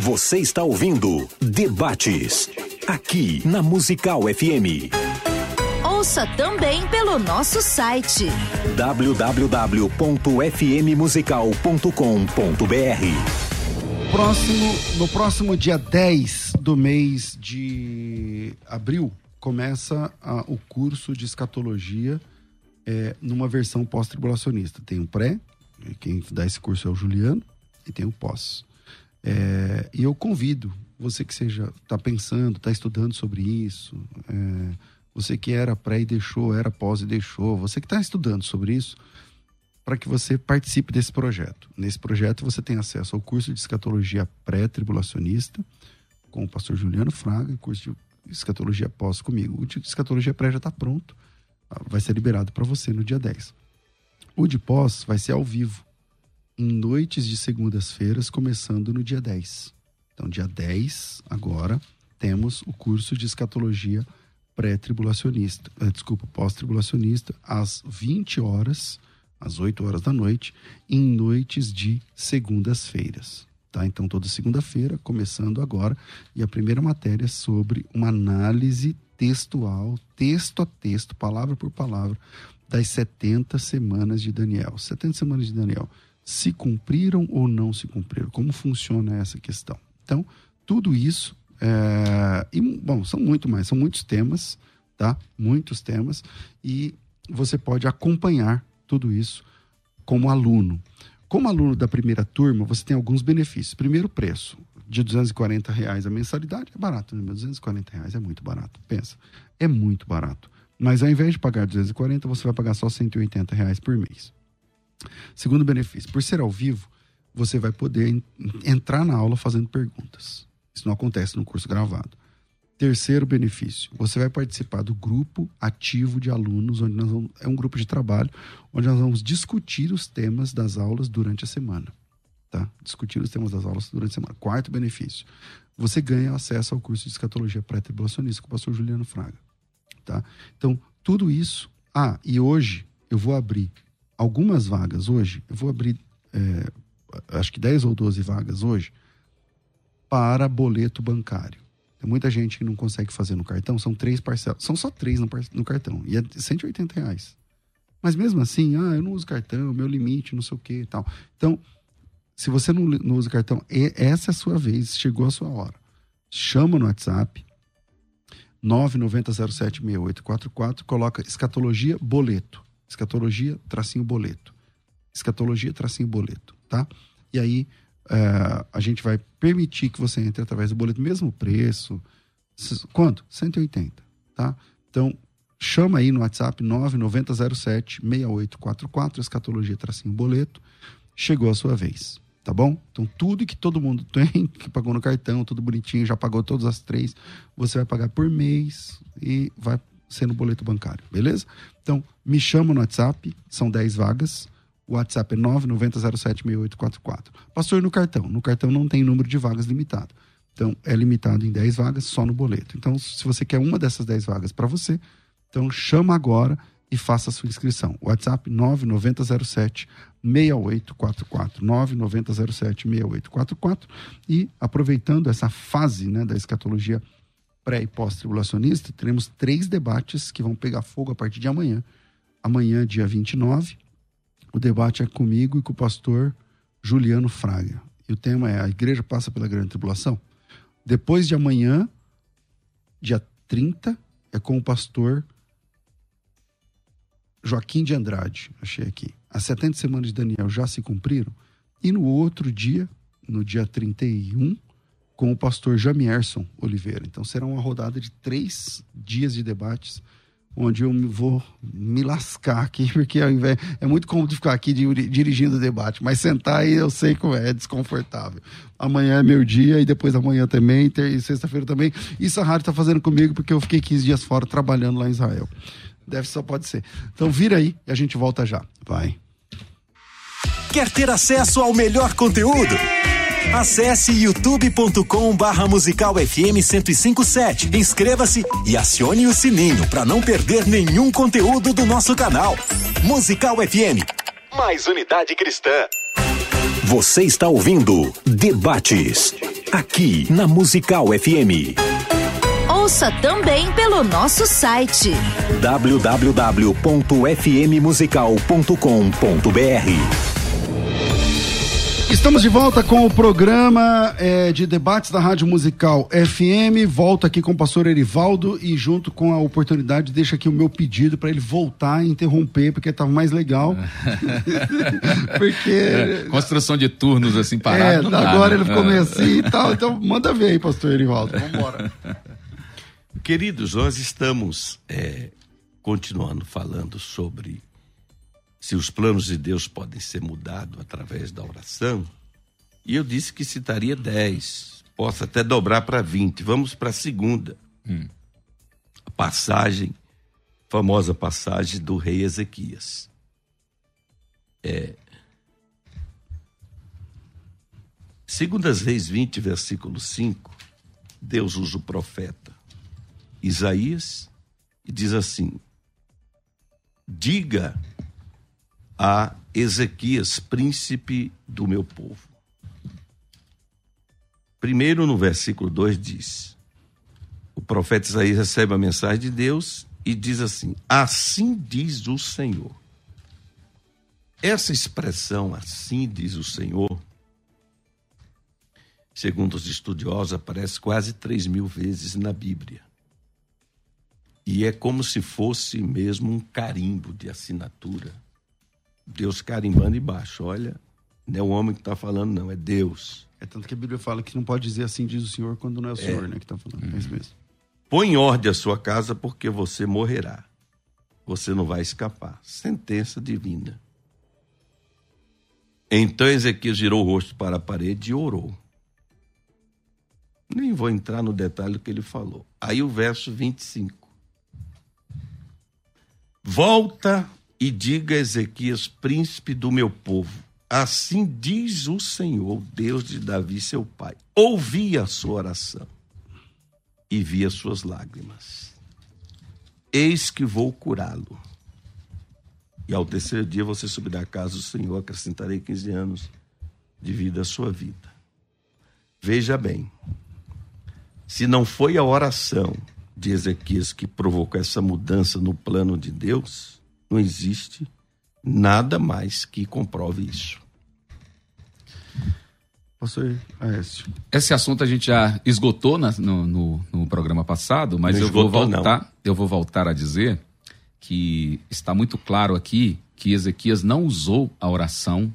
Você está ouvindo Debates. Aqui na Musical FM. Ouça também pelo nosso site www.fmmusical.com.br. Próximo, no próximo dia 10 do mês de abril, começa a- o curso de escatologia é, numa versão pós-tribulacionista. Tem o pré, quem dá esse curso é o Juliano, e tem o pós. É, e eu convido você que seja está pensando, está estudando sobre isso, é, você que era pré e deixou, era pós e deixou, você que está estudando sobre isso, para que você participe desse projeto. Nesse projeto você tem acesso ao curso de escatologia pré-tribulacionista com o pastor Juliano Fraga, curso de escatologia pós comigo. O de escatologia pré já está pronto, ah, vai ser liberado para você no dia 10. O de pós vai ser ao vivo, em noites de segundas-feiras, começando no dia 10. Então, dia 10, agora, temos o curso de escatologia pré-tribulacionista, eh, desculpa, pós-tribulacionista, às 20 horas, às 8 horas da noite, em noites de segundas-feiras. Tá? Então, toda segunda-feira, começando agora, e a primeira matéria é sobre uma análise textual, texto a texto, palavra por palavra, das 70 semanas de Daniel. 70 semanas de Daniel. Se cumpriram ou não se cumpriram? Como funciona essa questão? Então, tudo isso é, e, bom, são muito mais, são muitos temas, tá? Muitos temas. E você pode acompanhar tudo isso como aluno. Como aluno da primeira turma, você tem alguns benefícios. Primeiro, preço. De 240 reais a mensalidade é barato, né? 240 reais é muito barato. Pensa, é muito barato. Mas ao invés de pagar 240, você vai pagar só 180 reais por mês. Segundo benefício, por ser ao vivo, você vai poder entrar na aula fazendo perguntas. Isso não acontece no curso gravado. Terceiro benefício, você vai participar do grupo ativo de alunos, onde nós vamos, é um grupo de trabalho, onde nós vamos discutir os temas das aulas durante a semana. Tá? Discutir os temas das aulas durante a semana. Quarto benefício, você ganha acesso ao curso de escatologia pré-tribulacionista com o pastor Juliano Fraga. Tá? Então, tudo isso. Ah, e hoje eu vou abrir algumas vagas hoje, eu vou abrir é, acho que 10 ou 12 vagas hoje para boleto bancário. Tem muita gente que não consegue fazer no cartão, são três parcelas, são só três no, no cartão, e é 180 reais. Mas mesmo assim, ah, eu não uso cartão, meu limite, não sei o que e tal. Então, se você não, não usa cartão, essa é a sua vez, chegou a sua hora. Chama no WhatsApp, 990076844, coloca escatologia boleto. Escatologia, tracinho boleto. Escatologia, tracinho boleto, tá? E aí é, a gente vai permitir que você entre através do boleto, mesmo preço. Quanto? 180, tá? Então, chama aí no WhatsApp 9907 6844, escatologia tracinho boleto. Chegou a sua vez, tá bom? Então, tudo que todo mundo tem, que pagou no cartão, tudo bonitinho, já pagou todas as três, você vai pagar por mês e vai ser no boleto bancário, beleza? Então, me chama no WhatsApp, são 10 vagas. O WhatsApp é 990076844. Pastor, no cartão. No cartão não tem número de vagas limitado. Então, é limitado em 10 vagas só no boleto. Então, se você quer uma dessas 10 vagas para você, então chama agora e faça a sua inscrição. WhatsApp 9907 6844 9907 6844 e aproveitando essa fase, né, da escatologia pré e pós-tribulacionista, teremos três debates que vão pegar fogo a partir de amanhã. Amanhã, dia 29, o debate é comigo e com o pastor Juliano Fraga. E o tema é: A igreja passa pela grande tribulação? Depois de amanhã, dia 30, é com o pastor Joaquim de Andrade. Achei aqui. As 70 semanas de Daniel já se cumpriram. E no outro dia, no dia 31, com o pastor Jamierson Oliveira. Então será uma rodada de três dias de debates onde eu vou me lascar aqui, porque ao invés, é muito cômodo ficar aqui dirigindo o debate, mas sentar aí eu sei como é, é desconfortável. Amanhã é meu dia e depois amanhã também, e sexta-feira também. Isso a rádio está fazendo comigo porque eu fiquei 15 dias fora trabalhando lá em Israel. Deve só pode ser. Então vira aí e a gente volta já. Vai. Quer ter acesso ao melhor conteúdo? Acesse youtube.com barra musical FM 1057. Inscreva-se e acione o sininho para não perder nenhum conteúdo do nosso canal. Musical FM. Mais unidade cristã. Você está ouvindo Debates. Aqui na Musical FM. Ouça também pelo nosso site www.fmmusical.com.br. Estamos de volta com o programa é, de debates da Rádio Musical FM. Volto aqui com o pastor Erivaldo e, junto com a oportunidade, deixo aqui o meu pedido para ele voltar e interromper, porque estava mais legal. porque. É, construção de turnos assim parado. É, agora ele ficou meio assim e tal. Então, manda ver aí, pastor Erivaldo. Vamos embora. Queridos, nós estamos é, continuando falando sobre se os planos de Deus podem ser mudados através da oração, e eu disse que citaria 10, posso até dobrar para 20. Vamos para a segunda. Hum. A passagem, famosa passagem do rei Ezequias. É, Segundas Reis 20, versículo 5, Deus usa o profeta Isaías e diz assim: Diga a Ezequias, príncipe do meu povo. Primeiro, no versículo 2 diz: O profeta Isaías recebe a mensagem de Deus e diz assim: Assim diz o Senhor. Essa expressão, assim diz o Senhor, segundo os estudiosos, aparece quase três mil vezes na Bíblia. E é como se fosse mesmo um carimbo de assinatura. Deus carimbando embaixo. Olha, não é o homem que está falando, não, é Deus. É tanto que a Bíblia fala que não pode dizer assim diz o Senhor quando não é o Senhor, é. né, que está falando. É isso mesmo. Põe em ordem a sua casa porque você morrerá. Você não vai escapar. Sentença divina. Então Ezequias girou o rosto para a parede e orou. Nem vou entrar no detalhe do que ele falou. Aí o verso 25. Volta e diga a Ezequias, príncipe do meu povo: Assim diz o Senhor, Deus de Davi, seu pai. Ouvi a sua oração e vi as suas lágrimas. Eis que vou curá-lo. E ao terceiro dia você subirá à casa do Senhor, acrescentarei 15 anos de vida à sua vida. Veja bem, se não foi a oração de Ezequias que provocou essa mudança no plano de Deus, não existe nada mais que comprove isso. Pastor Aécio. Esse assunto a gente já esgotou na, no, no, no, programa passado, mas não eu esgotou, vou voltar. Não. Eu vou voltar a dizer que está muito claro aqui que Ezequias não usou a oração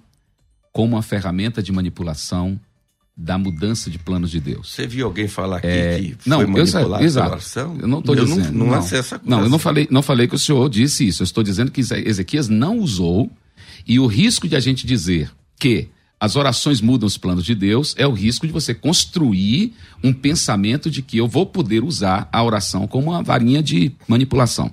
como uma ferramenta de manipulação da mudança de planos de Deus. Você viu alguém falar aqui é, que foi não, manipulado eu, exato, oração? Eu não estou dizendo. Não, não, não, não, eu não falei, não falei que o senhor disse isso. Eu estou dizendo que Ezequias não usou e o risco de a gente dizer que as orações mudam os planos de Deus é o risco de você construir um pensamento de que eu vou poder usar a oração como uma varinha de manipulação.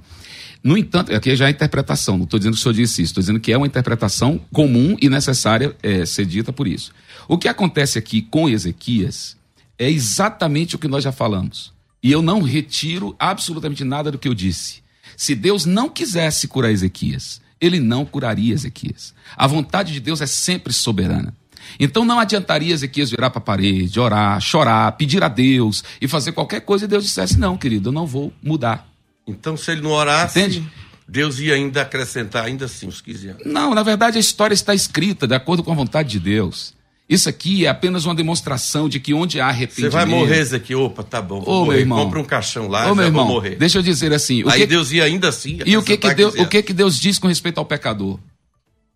No entanto, aqui já é interpretação, não estou dizendo que o senhor disse isso, estou dizendo que é uma interpretação comum e necessária é, ser dita por isso. O que acontece aqui com Ezequias é exatamente o que nós já falamos. E eu não retiro absolutamente nada do que eu disse. Se Deus não quisesse curar Ezequias, ele não curaria Ezequias. A vontade de Deus é sempre soberana. Então não adiantaria Ezequias virar para a parede, orar, chorar, pedir a Deus e fazer qualquer coisa e Deus dissesse: Não, querido, eu não vou mudar. Então, se ele não orasse, Entende? Deus ia ainda acrescentar ainda assim os 15 anos. Não, na verdade a história está escrita de acordo com a vontade de Deus. Isso aqui é apenas uma demonstração de que onde há arrependimento... Você vai morrer, Zé, opa, tá bom, Ô, morrer. Meu irmão, Compra um caixão lá, Ô, meu irmão, vou morrer. Deixa eu dizer assim... Aí que... Deus ia ainda assim... E o que que, Deus, o que que Deus diz com respeito ao pecador?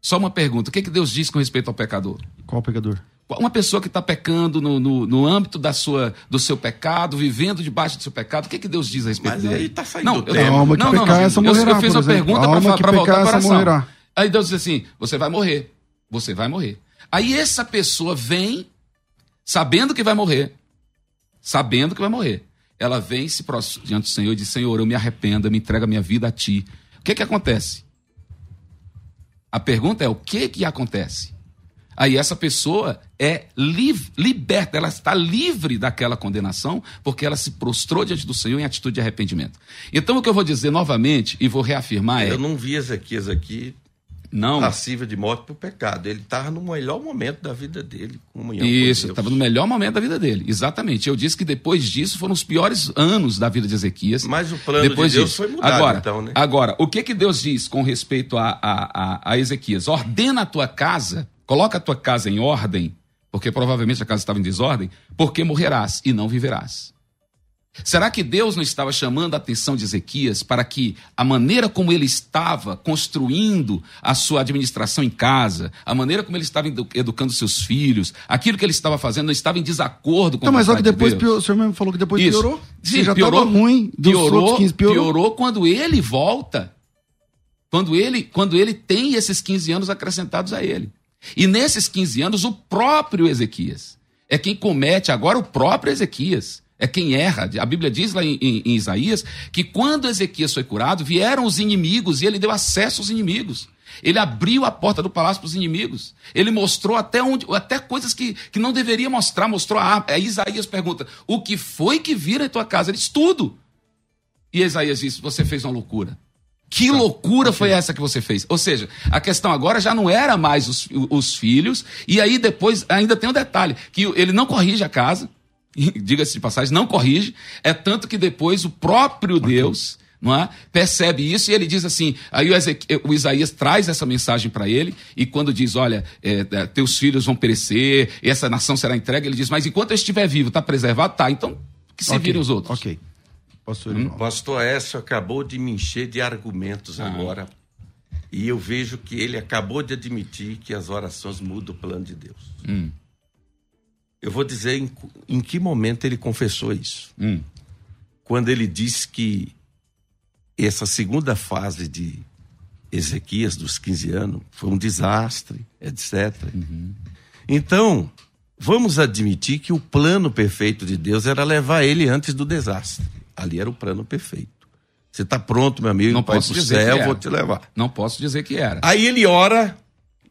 Só uma pergunta, o que que Deus diz com respeito ao pecador? Qual pecador? Uma pessoa que está pecando no, no, no, âmbito da sua, do seu pecado, vivendo debaixo do seu pecado, o que, que Deus diz a respeito Mas dele? Aí tá saindo não, eu, alma não, não, não, essa morrerá, eu, eu fiz uma pergunta para voltar para coração. Morrerá. Aí Deus diz assim: você vai morrer. Você vai morrer. Aí essa pessoa vem sabendo que vai morrer. Sabendo que vai morrer. Ela vem se diante do Senhor e diz: Senhor, eu me arrependo, eu me entrego a minha vida a ti. O que que acontece? A pergunta é: o que que acontece? Aí essa pessoa é liberta, ela está livre daquela condenação, porque ela se prostrou diante do Senhor em atitude de arrependimento. Então o que eu vou dizer novamente e vou reafirmar é. Eu não vi Ezequias aqui não. passível de morte por pecado. Ele estava no melhor momento da vida dele. Isso, estava no melhor momento da vida dele, exatamente. Eu disse que depois disso foram os piores anos da vida de Ezequias. Mas o plano depois de Deus disso. foi mudado, agora, então, né? Agora, o que, que Deus diz com respeito a, a, a, a Ezequias? Ordena a tua casa Coloca a tua casa em ordem, porque provavelmente a casa estava em desordem, porque morrerás e não viverás. Será que Deus não estava chamando a atenção de Ezequias para que a maneira como ele estava construindo a sua administração em casa, a maneira como ele estava educando seus filhos, aquilo que ele estava fazendo não estava em desacordo com não, a mas só que depois pior, o senhor mesmo falou que depois Isso. piorou. Sim, já piorou ruim. Piorou, 15, piorou. piorou quando ele volta. Quando ele, quando ele tem esses 15 anos acrescentados a ele. E nesses 15 anos, o próprio Ezequias é quem comete agora o próprio Ezequias. É quem erra. A Bíblia diz lá em, em, em Isaías que quando Ezequias foi curado, vieram os inimigos e ele deu acesso aos inimigos. Ele abriu a porta do palácio para os inimigos. Ele mostrou até onde, até coisas que, que não deveria mostrar, mostrou a arma. Aí Isaías pergunta: o que foi que viram em tua casa? Ele disse: tudo. E Isaías disse: você fez uma loucura. Que tá. loucura foi essa que você fez? Ou seja, a questão agora já não era mais os, os filhos, e aí depois ainda tem um detalhe: que ele não corrige a casa, diga-se de passagem, não corrige, é tanto que depois o próprio okay. Deus não é? percebe isso e ele diz assim: aí o, Ezequiel, o Isaías traz essa mensagem para ele, e quando diz: Olha, é, é, teus filhos vão perecer, essa nação será entregue, ele diz: Mas enquanto eu estiver vivo, está preservado? Tá, então que se okay. virem os outros. Ok. Pastor, hum? Pastor Écio acabou de me encher de argumentos ah. agora. E eu vejo que ele acabou de admitir que as orações mudam o plano de Deus. Hum. Eu vou dizer em, em, que momento ele confessou isso. Hum. Quando ele disse que essa segunda fase de Ezequias, dos 15 anos, foi um desastre, etc. Uhum. Então, vamos admitir que o plano perfeito de Deus era levar ele antes do desastre. Ali era o plano perfeito. Você está pronto, meu amigo? Não posso dizer céu, que vou te levar. Não posso dizer que era. Aí ele ora,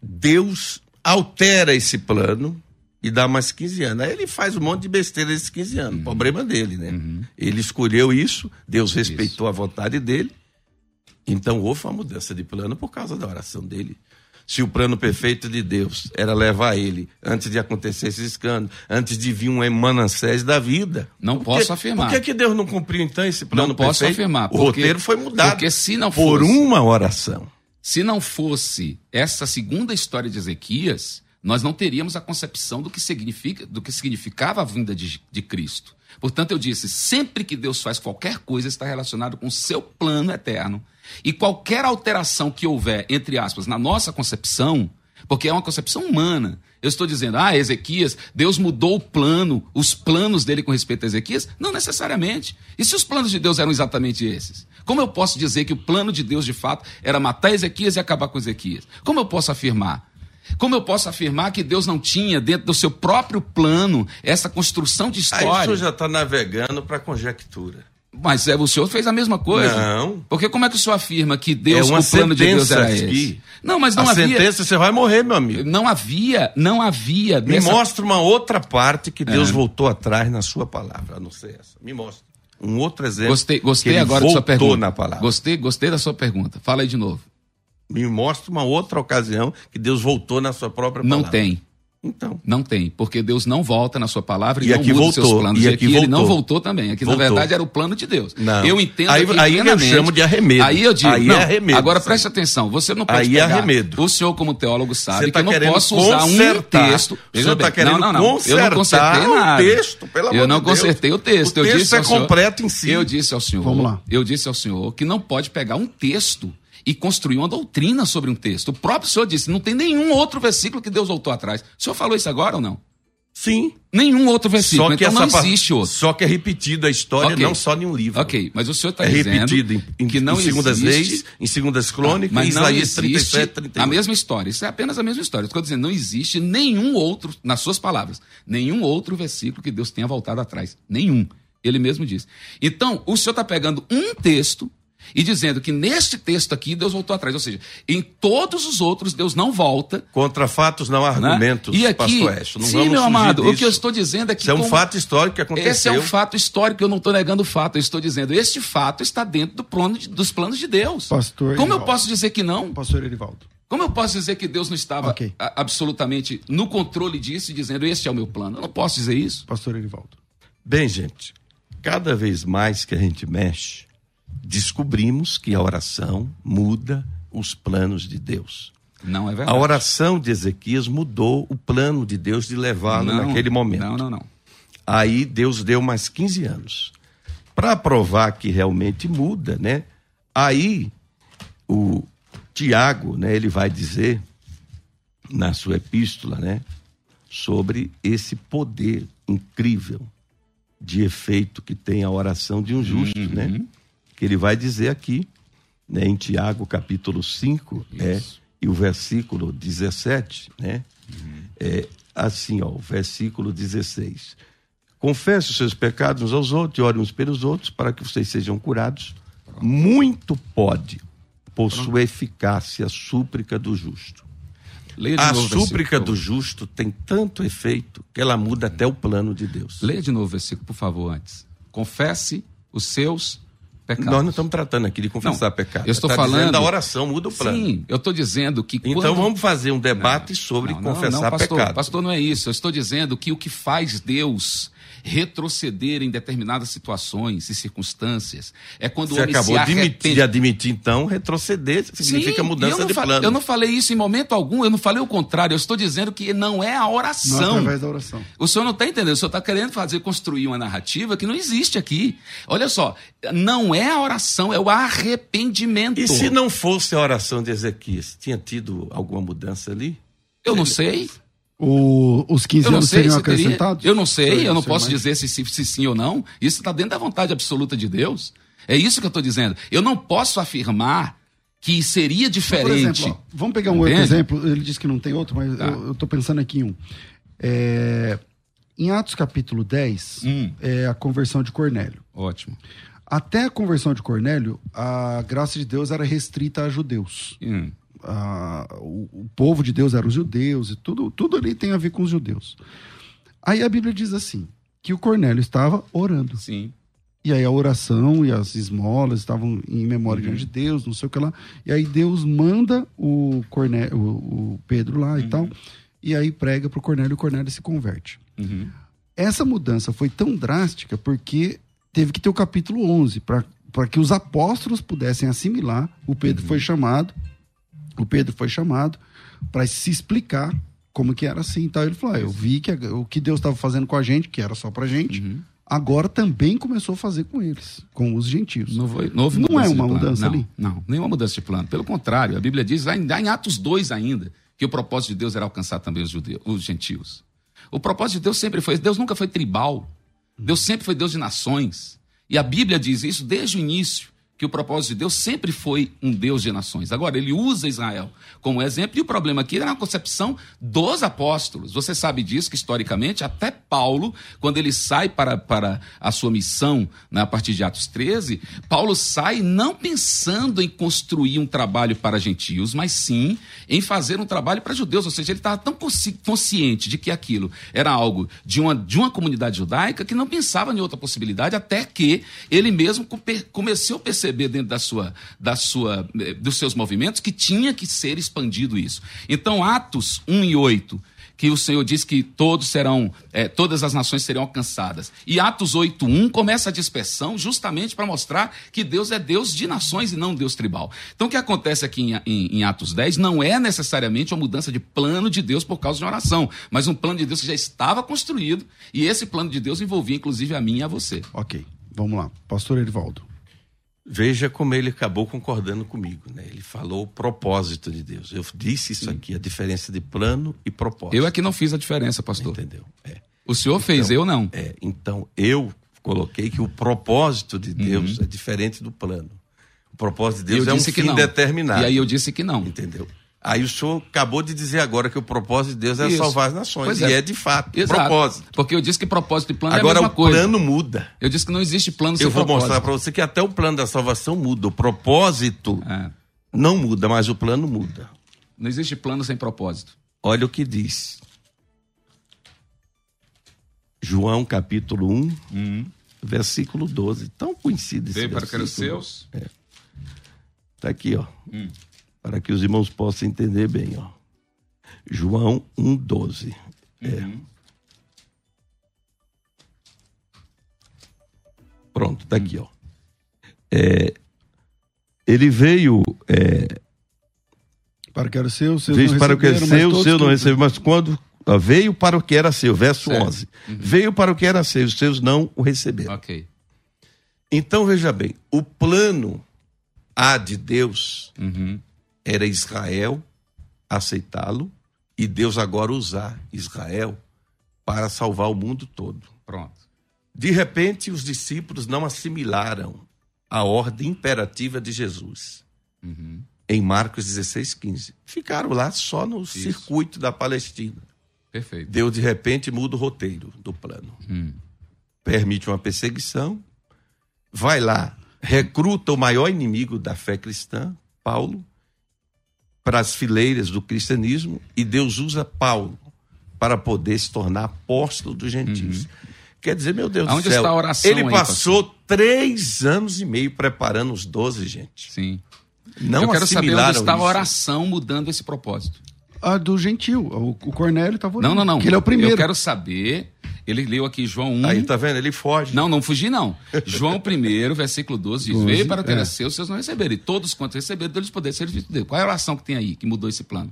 Deus altera esse plano e dá mais 15 anos. Aí ele faz um monte de besteira nesses 15 anos. Uhum. Problema dele, né? Uhum. Ele escolheu isso, Deus respeitou isso. a vontade dele. Então houve uma mudança de plano por causa da oração dele se o plano perfeito de Deus era levar ele antes de acontecer esse escândalo, antes de vir um Manassés da vida. Não por posso afirmar. Por que, que Deus não cumpriu então esse plano não perfeito? Não posso afirmar. Porque, o roteiro foi mudado. Porque se não fosse, por uma oração. Se não fosse essa segunda história de Ezequias, nós não teríamos a concepção do que significa, do que significava a vinda de, de Cristo. Portanto, eu disse, sempre que Deus faz qualquer coisa está relacionado com o seu plano eterno e qualquer alteração que houver, entre aspas, na nossa concepção, porque é uma concepção humana. Eu estou dizendo, ah, Ezequias, Deus mudou o plano, os planos dele com respeito a Ezequias? Não necessariamente. E se os planos de Deus eram exatamente esses? Como eu posso dizer que o plano de Deus, de fato, era matar Ezequias e acabar com Ezequias? Como eu posso afirmar? Como eu posso afirmar que Deus não tinha, dentro do seu próprio plano, essa construção de história? Aí o senhor já está navegando para conjectura. Mas é, o senhor fez a mesma coisa. Não. Porque como é que o senhor afirma que Deus, é o plano de Deus era aqui. esse? Não, mas não a havia. sentença você vai morrer, meu amigo. Não havia, não havia. Me nessa... mostra uma outra parte que Deus é. voltou atrás na sua palavra, a não ser essa. Me mostra. Um outro exemplo. Gostei, gostei agora da sua pergunta. na palavra. Gostei, gostei da sua pergunta. Fala aí de novo. Me mostra uma outra ocasião que Deus voltou na sua própria palavra. Não tem. Então. Não tem, porque Deus não volta na sua palavra e, e não muda voltou, seus planos. E, e aqui, ele não voltou também. Aqui, voltou. na verdade, era o plano de Deus. Não. Eu entendo aí, aqui aí eu chamo de arremedo. Aí eu digo, aí não, é arremedo, agora sim. preste atenção, você não pode aí pegar, é arremedo. o senhor como teólogo sabe tá que eu não posso usar um texto... O senhor está querendo não, não, não. eu não consertei nada. o texto, pelo amor Eu não consertei o texto. O eu texto disse é completo em si. Eu disse ao senhor... Vamos lá. Eu disse ao senhor que não pode pegar um texto e construir uma doutrina sobre um texto. O próprio senhor disse, não tem nenhum outro versículo que Deus voltou atrás. O senhor falou isso agora ou não? Sim. Nenhum outro versículo. Só que então não existe outro. Só que é repetido a história, okay. não só em um livro. Ok, mas o senhor está é dizendo repetido em, em, que não em segundas existe... leis, em segundas crônicas, ah, mas em Isaías 37, 38. A mesma história. Isso é apenas a mesma história. Estou dizendo, não existe nenhum outro, nas suas palavras, nenhum outro versículo que Deus tenha voltado atrás. Nenhum. Ele mesmo diz. Então, o senhor está pegando um texto e dizendo que neste texto aqui Deus voltou atrás. Ou seja, em todos os outros Deus não volta. Contra fatos não há né? argumentos, né? e aqui, pastor Não sim, meu amado, disso. o que eu estou dizendo é que. Isso é um como... fato histórico que aconteceu. Esse é um fato histórico, eu não estou negando o fato. Eu estou dizendo, este fato está dentro do plano de, dos planos de Deus. Pastor como eu posso dizer que não? Pastor Erivaldo. Como eu posso dizer que Deus não estava okay. a, absolutamente no controle disso e dizendo, este é o meu plano? Eu não posso dizer isso. Pastor Erivaldo. Bem, gente, cada vez mais que a gente mexe descobrimos que a oração muda os planos de Deus. Não é verdade. A oração de Ezequias mudou o plano de Deus de levá-lo naquele momento. Não, não, não. Aí Deus deu mais 15 anos. Para provar que realmente muda, né? Aí o Tiago, né, ele vai dizer na sua epístola, né, sobre esse poder incrível de efeito que tem a oração de um justo, né? uhum. né? Que ele vai dizer aqui, né, em Tiago capítulo 5, é, e o versículo 17, né? Uhum. É assim, ó, o versículo 16. Confesse os seus pecados uns aos outros e orem uns pelos outros para que vocês sejam curados. Muito pode por sua eficácia a súplica do justo. Leia de A novo súplica do justo tem tanto efeito que ela muda até o plano de Deus. Leia de novo o versículo, por favor, antes. Confesse os seus pecados. Nós não estamos tratando aqui de confessar Não, pecado. eu estou Tá falando- da oração, muda o plano. Sim, eu estou dizendo que Então quando... vamos fazer um debate sobre Não, não, confessar não, pastor, pecado. Pastor, não é isso. Eu estou dizendo que o que faz Deus retroceder em determinadas situações e circunstâncias é quando Você o homem acabou se de admitir, arrepende. de admitir, então, retroceder significa Sim, mudança eu não de plano. Eu não falei isso em momento algum, eu não falei o contrário. Eu estou dizendo que não é a Não oração. através da oração. O senhor não está entendendo, o senhor está querendo fazer, construir uma narrativa que não existe aqui. Olha só, não é a oração, é o arrependimento. E se não fosse a oração de Ezequias, tinha tido alguma mudança ali? Eu não sei. O- os 15 Eu não anos sei seriam se teria. acrescentados? Eu não sei, Senhor, eu não senhor, posso mas- dizer se, se, se sim ou não. Isso está dentro da vontade absoluta de Deus. É isso que eu estou dizendo. Eu não posso afirmar que seria Por diferente. exemplo, ó, vamos pegar um outro Entende? exemplo. Ele disse que não tem outro, mas Tá. eu, eu tô pensando aqui em um. É, em Atos capítulo 10, Hum. é a conversão de Cornélio. Ótimo. Até a conversão de Cornélio, a graça de Deus era restrita a judeus. Hum. A- o, o povo de Deus eram os judeus e tudo, tudo ali tem a ver com os judeus. Aí a Bíblia diz assim, que o Cornélio estava orando. Sim. E aí a oração e as esmolas estavam em memória Uhum. diante de Deus, não sei o que lá. E aí Deus manda o, Cornélio, o, o Pedro lá e tal, e aí prega pro Cornélio e o Cornélio se converte. Uhum. Essa mudança foi tão drástica porque teve que ter o capítulo 11 para que os apóstolos pudessem assimilar. O Pedro foi chamado, o Pedro foi chamado para se explicar como que era assim. Então ele falou: ah, eu vi que o que Deus estava fazendo com a gente, que era só para gente, Uhum. agora também começou a fazer com eles, com os gentios. Não, foi, não é uma mudança não, ali? Não, nenhuma mudança de plano. Pelo contrário, a Bíblia diz, lá em, lá em Atos 2 ainda, que o propósito de Deus era alcançar também os, judeus, os gentios. O propósito de Deus sempre foi, Deus nunca foi tribal. Deus sempre foi Deus de nações. E a Bíblia diz isso desde o início, que o propósito de Deus sempre foi um Deus de nações. Agora, ele usa Israel como exemplo, e o problema aqui era a concepção dos apóstolos. Você sabe disso, que historicamente, até Paulo, quando ele sai para, para a sua missão, né, a partir de Atos 13, Paulo sai não pensando em construir um trabalho para gentios, mas sim em fazer um trabalho para judeus. Ou seja, ele estava tão consci- consciente de que aquilo era algo de uma, de uma comunidade judaica que não pensava em outra possibilidade, até que ele mesmo come- começou a perceber dentro da sua, da sua, eh, dos seus movimentos que tinha que ser expandido isso. Então, Atos 1 e 8, que o Senhor diz que todos serão, eh, todas as nações serão alcançadas. E Atos 8.1 começa a dispersão justamente para mostrar que Deus é Deus de nações e não Deus tribal. Então o que acontece aqui em, em- em Atos 10 não é necessariamente uma mudança de plano de Deus por causa de uma oração, mas um plano de Deus que já estava construído e esse plano de Deus envolvia inclusive a mim e a você. Ok, vamos lá. Pastor Erivaldo. Veja como ele acabou concordando comigo, né? Ele falou o propósito de Deus. Eu disse isso aqui, a diferença de plano e propósito. Eu é que não fiz a diferença, pastor. Entendeu? É. O senhor fez, eu não. É, então, eu coloquei que o propósito de Deus é diferente do plano. O propósito de Deus eu é um fim determinado. E aí eu disse que não. Entendeu? Aí o senhor acabou de dizer agora que o propósito de Deus é Isso. salvar as nações. Pois e é. é de fato, Exato. propósito. Porque eu disse que propósito e plano Agora é a mesma o coisa. plano muda. Eu disse que não existe plano sem Eu vou propósito. mostrar para você que até o plano da salvação muda. O propósito É. não muda, mas o plano muda. Não existe plano sem propósito. Olha o que diz. João capítulo 1, versículo 12. Tão conhecido esse Veio para que versículo. os seus. Está aqui, ó. Para que os irmãos possam entender bem, ó. João 1, 12. É. Pronto, tá aqui, ó. É, ele veio, é, Para que era seu, seus veio não para o que era receberam, mas seu, todos seu não que- recebeu, mas quando ó, veio para o que era seu, verso Certo. 11. Veio para o que era seu, os seus não o receberam. Ok. Então veja bem, o plano A de Deus Uhum. Era Israel aceitá-lo e Deus agora usar Israel para salvar o mundo todo. Pronto. De repente, os discípulos não assimilaram a ordem imperativa de Jesus. Em Marcos 16, 15. Ficaram lá só no circuito da Palestina. Perfeito. Deus, de repente, muda o roteiro do plano. Permite uma perseguição, vai lá, recruta o maior inimigo da fé cristã, Paulo para as fileiras do cristianismo e Deus usa Paulo para poder se tornar apóstolo dos gentios. Uhum. Quer dizer, meu Deus Aonde do céu, está a oração ele aí, passou pastor? três anos e meio preparando os doze, gente. Sim. Não Eu quero saber onde está a oração mudando esse propósito. Ah, do gentil. O, o Cornélio estava Não, não, não. Que ele é o primeiro. Eu quero saber. Ele leu aqui João 1. Aí, tá vendo? Ele foge. Não, não fugi, não. João 1, versículo 12, diz: 12, Veio para ter é. seus, seus não receberam. E todos quantos receberam, deles poder ser visto dele. Qual é a oração que tem aí que mudou esse plano?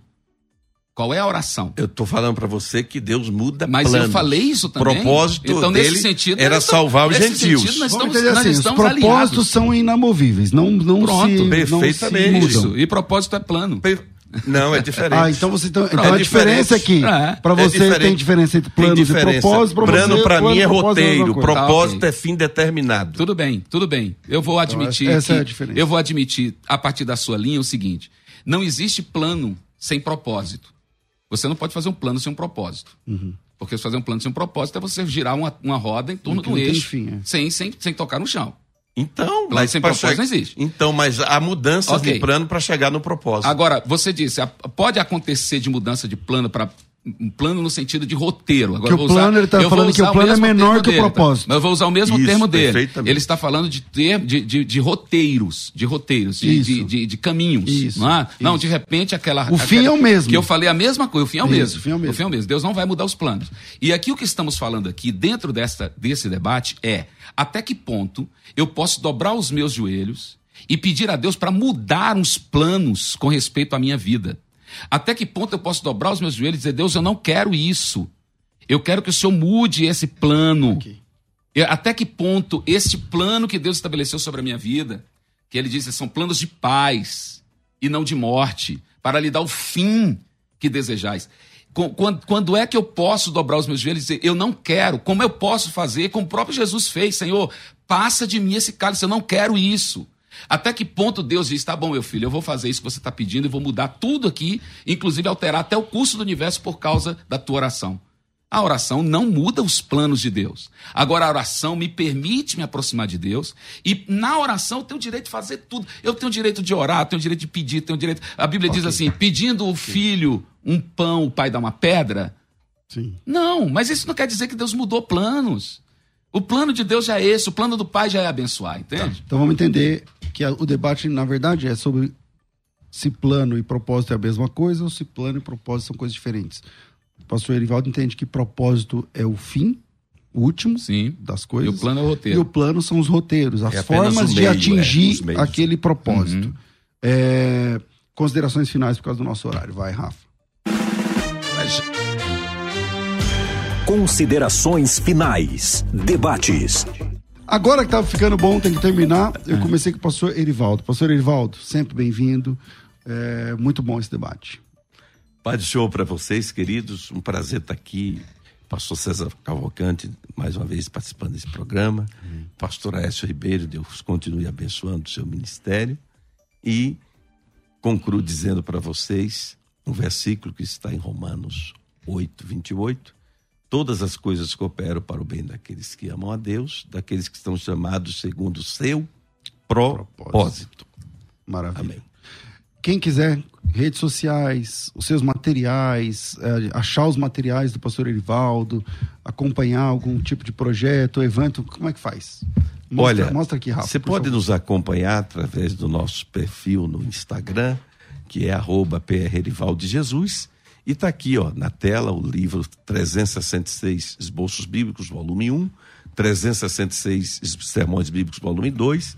Qual é a oração? Eu tô falando para você que Deus muda Mas planos. eu falei isso também. propósito então, dele nesse sentido, era estamos- salvar os nesse gentios. sentido, nós Vamos estamos, entender nós assim, os estamos propósitos alinhados. são inamovíveis. Não, não Pronto, se, não se perfeitamente. mudam. Isso. E propósito é plano. Não, é diferente. Ah, então você então, então É a diferença é que diferente. É. para É você diferente. tem diferença entre Tem planos e diferença. propósitos. Pra Plano para plano mim é propósito roteiro, coisa. propósito Tá, é fim determinado. Tudo bem, tudo bem. Eu vou admitir. essa é a diferença. Eu vou admitir, a partir da sua linha, o seguinte: não existe plano sem propósito. Você não pode fazer um plano sem um propósito. Uhum. Porque se fazer um plano sem um propósito é você girar uma, uma roda em torno do eixo. fim, é. sem, sem, sem tocar no chão. Então, Plano sem propósito che- não existe. Então, mas há mudanças Ok. de plano para chegar no propósito. Agora, você disse, pode acontecer de mudança de plano para um plano no sentido de roteiro. Agora, Que eu o vou usar- plano, ele tá vou falando que o plano é mesmo menor que o dele, tá? propósito. Mas eu vou usar o mesmo Isso, termo dele. Ele está falando de ter de, de, de roteiros, de roteiros, de, de, de- de caminhos. Isso, Não, é? não, isso. de repente aquela. O fim aquela- é o mesmo. Que eu falei a mesma coisa, o fim é o Isso, mesmo. o fim é o mesmo. O fim é o mesmo. Deus não vai mudar os planos. E aqui o que estamos falando aqui, dentro desta, desse debate, é até que ponto eu posso dobrar os meus joelhos e pedir a Deus para mudar uns planos com respeito à minha vida. Até que ponto eu posso dobrar os meus joelhos e dizer, Deus, eu não quero isso. Eu quero que o Senhor mude esse plano. Eu- Até que ponto este plano que Deus estabeleceu sobre a minha vida, que ele disse, são planos de paz e não de morte, para lhe dar o fim que desejais. Quando, quando é que eu posso dobrar os meus joelhos e dizer, eu não quero? Como eu posso fazer? Como o próprio Jesus fez, Senhor, passa de mim esse cálice, eu não quero isso. Até que ponto Deus diz, tá bom, meu filho, eu vou fazer isso que você está pedindo e vou mudar tudo aqui, inclusive alterar até o curso do universo por causa da tua oração. A oração não muda os planos de Deus. Agora, a oração me permite me aproximar de Deus. E na oração eu tenho o direito de fazer tudo. Eu tenho o direito de orar, eu tenho o direito de pedir, tenho o direito. A Bíblia diz assim: pedindo o filho um pão, o pai dá uma pedra. Sim. Não, mas isso não quer dizer que Deus mudou planos. O plano de Deus já é esse, o plano do pai já é abençoar, entende? Então vamos entender que a- o debate, na verdade, é sobre se plano e propósito é a mesma coisa ou se plano e propósito são coisas diferentes. O pastor Erivaldo entende que propósito é o fim, o último Sim. das E coisas. o plano é o E roteiro. o plano são os roteiros, as É formas de meio, é, atingir meios. aquele propósito. Uhum. É, considerações finais por causa do nosso horário. Vai, Rafa. Considerações finais. Debates. Agora que tava ficando bom, tem que terminar. Eu comecei com o pastor Erivaldo. Pastor Erivaldo, sempre bem-vindo. É muito bom esse debate. Pai do Senhor para vocês, queridos. Um prazer estar aqui. Pastor César Cavalcante, mais uma vez participando desse programa. Pastor Aécio Ribeiro, Deus continue abençoando o seu ministério. E concluo dizendo para vocês um versículo que está em Romanos 8, 28. Todas as coisas cooperam para o bem daqueles que amam a Deus, daqueles que estão chamados segundo o seu propósito. Maravilha. Amém. Quem quiser, redes sociais, os seus materiais, é, achar os materiais do pastor Erivaldo, acompanhar algum tipo de projeto, evento, como é que faz? Mostra, Olha, mostra aqui, Rafa. Você pode favor. nos acompanhar através do nosso perfil no Instagram, que é arroba. E está aqui ó, na tela o livro 366 Esboços Bíblicos, volume 1, 366 Es- Sermões Bíblicos, volume 2.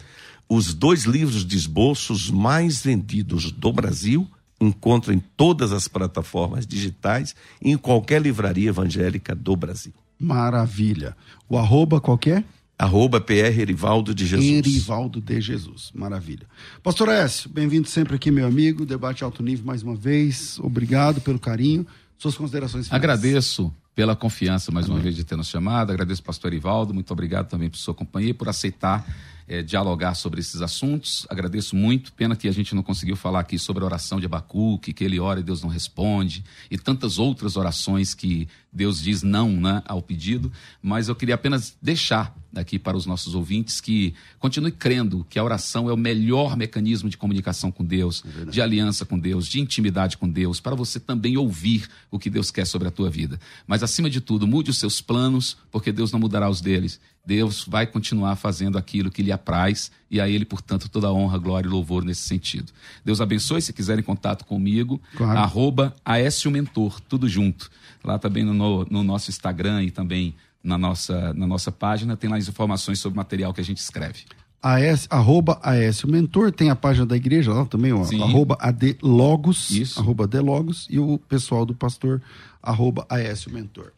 Os dois livros de esboços mais vendidos do Brasil encontram em todas as plataformas digitais em qualquer livraria evangélica do Brasil. Maravilha. O arroba qualquer? Arroba PR Erivaldo de Jesus. Erivaldo de Jesus. Maravilha. Pastor Écio, bem-vindo sempre aqui, meu amigo. Debate alto nível mais uma vez. Obrigado pelo carinho. Suas considerações finais. Agradeço pela confiança mais uma vez de ter nos chamado, agradeço ao pastor Ivaldo, muito obrigado também por sua companhia e por aceitar eh, dialogar sobre esses assuntos. Agradeço muito, pena que a gente não conseguiu falar aqui sobre a oração de Abacuque, que ele ora e Deus não responde, e tantas outras orações que Deus diz não né, ao pedido, mas eu queria apenas deixar aqui para os nossos ouvintes que continue crendo que a oração é o melhor mecanismo de comunicação com Deus, é de aliança com Deus, de intimidade com Deus, para você também ouvir o que Deus quer sobre a tua vida. Mas acima de tudo, mude os seus planos, porque Deus não mudará os deles. Deus vai continuar fazendo aquilo que lhe apraz e a Ele, portanto, toda honra, glória e louvor nesse sentido. Deus abençoe. Se quiserem contato comigo, claro. arroba Aécio Mentor, tudo junto. Lá também no, no nosso Instagram e também na nossa, na nossa página tem lá as informações sobre o material que a gente escreve. AS, arroba Aécio Mentor, tem a página da igreja lá também, ó, arroba Adlogos, Isso. arroba Adlogos, e o pessoal do pastor, arroba Aécio Mentor.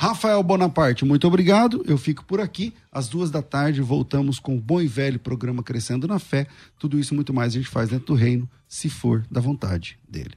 Rafael Bonaparte, muito obrigado. Eu fico por aqui. Às duas da tarde voltamos com o bom e velho programa Crescendo na Fé. Tudo isso muito mais a gente faz dentro do reino, se for da vontade dele.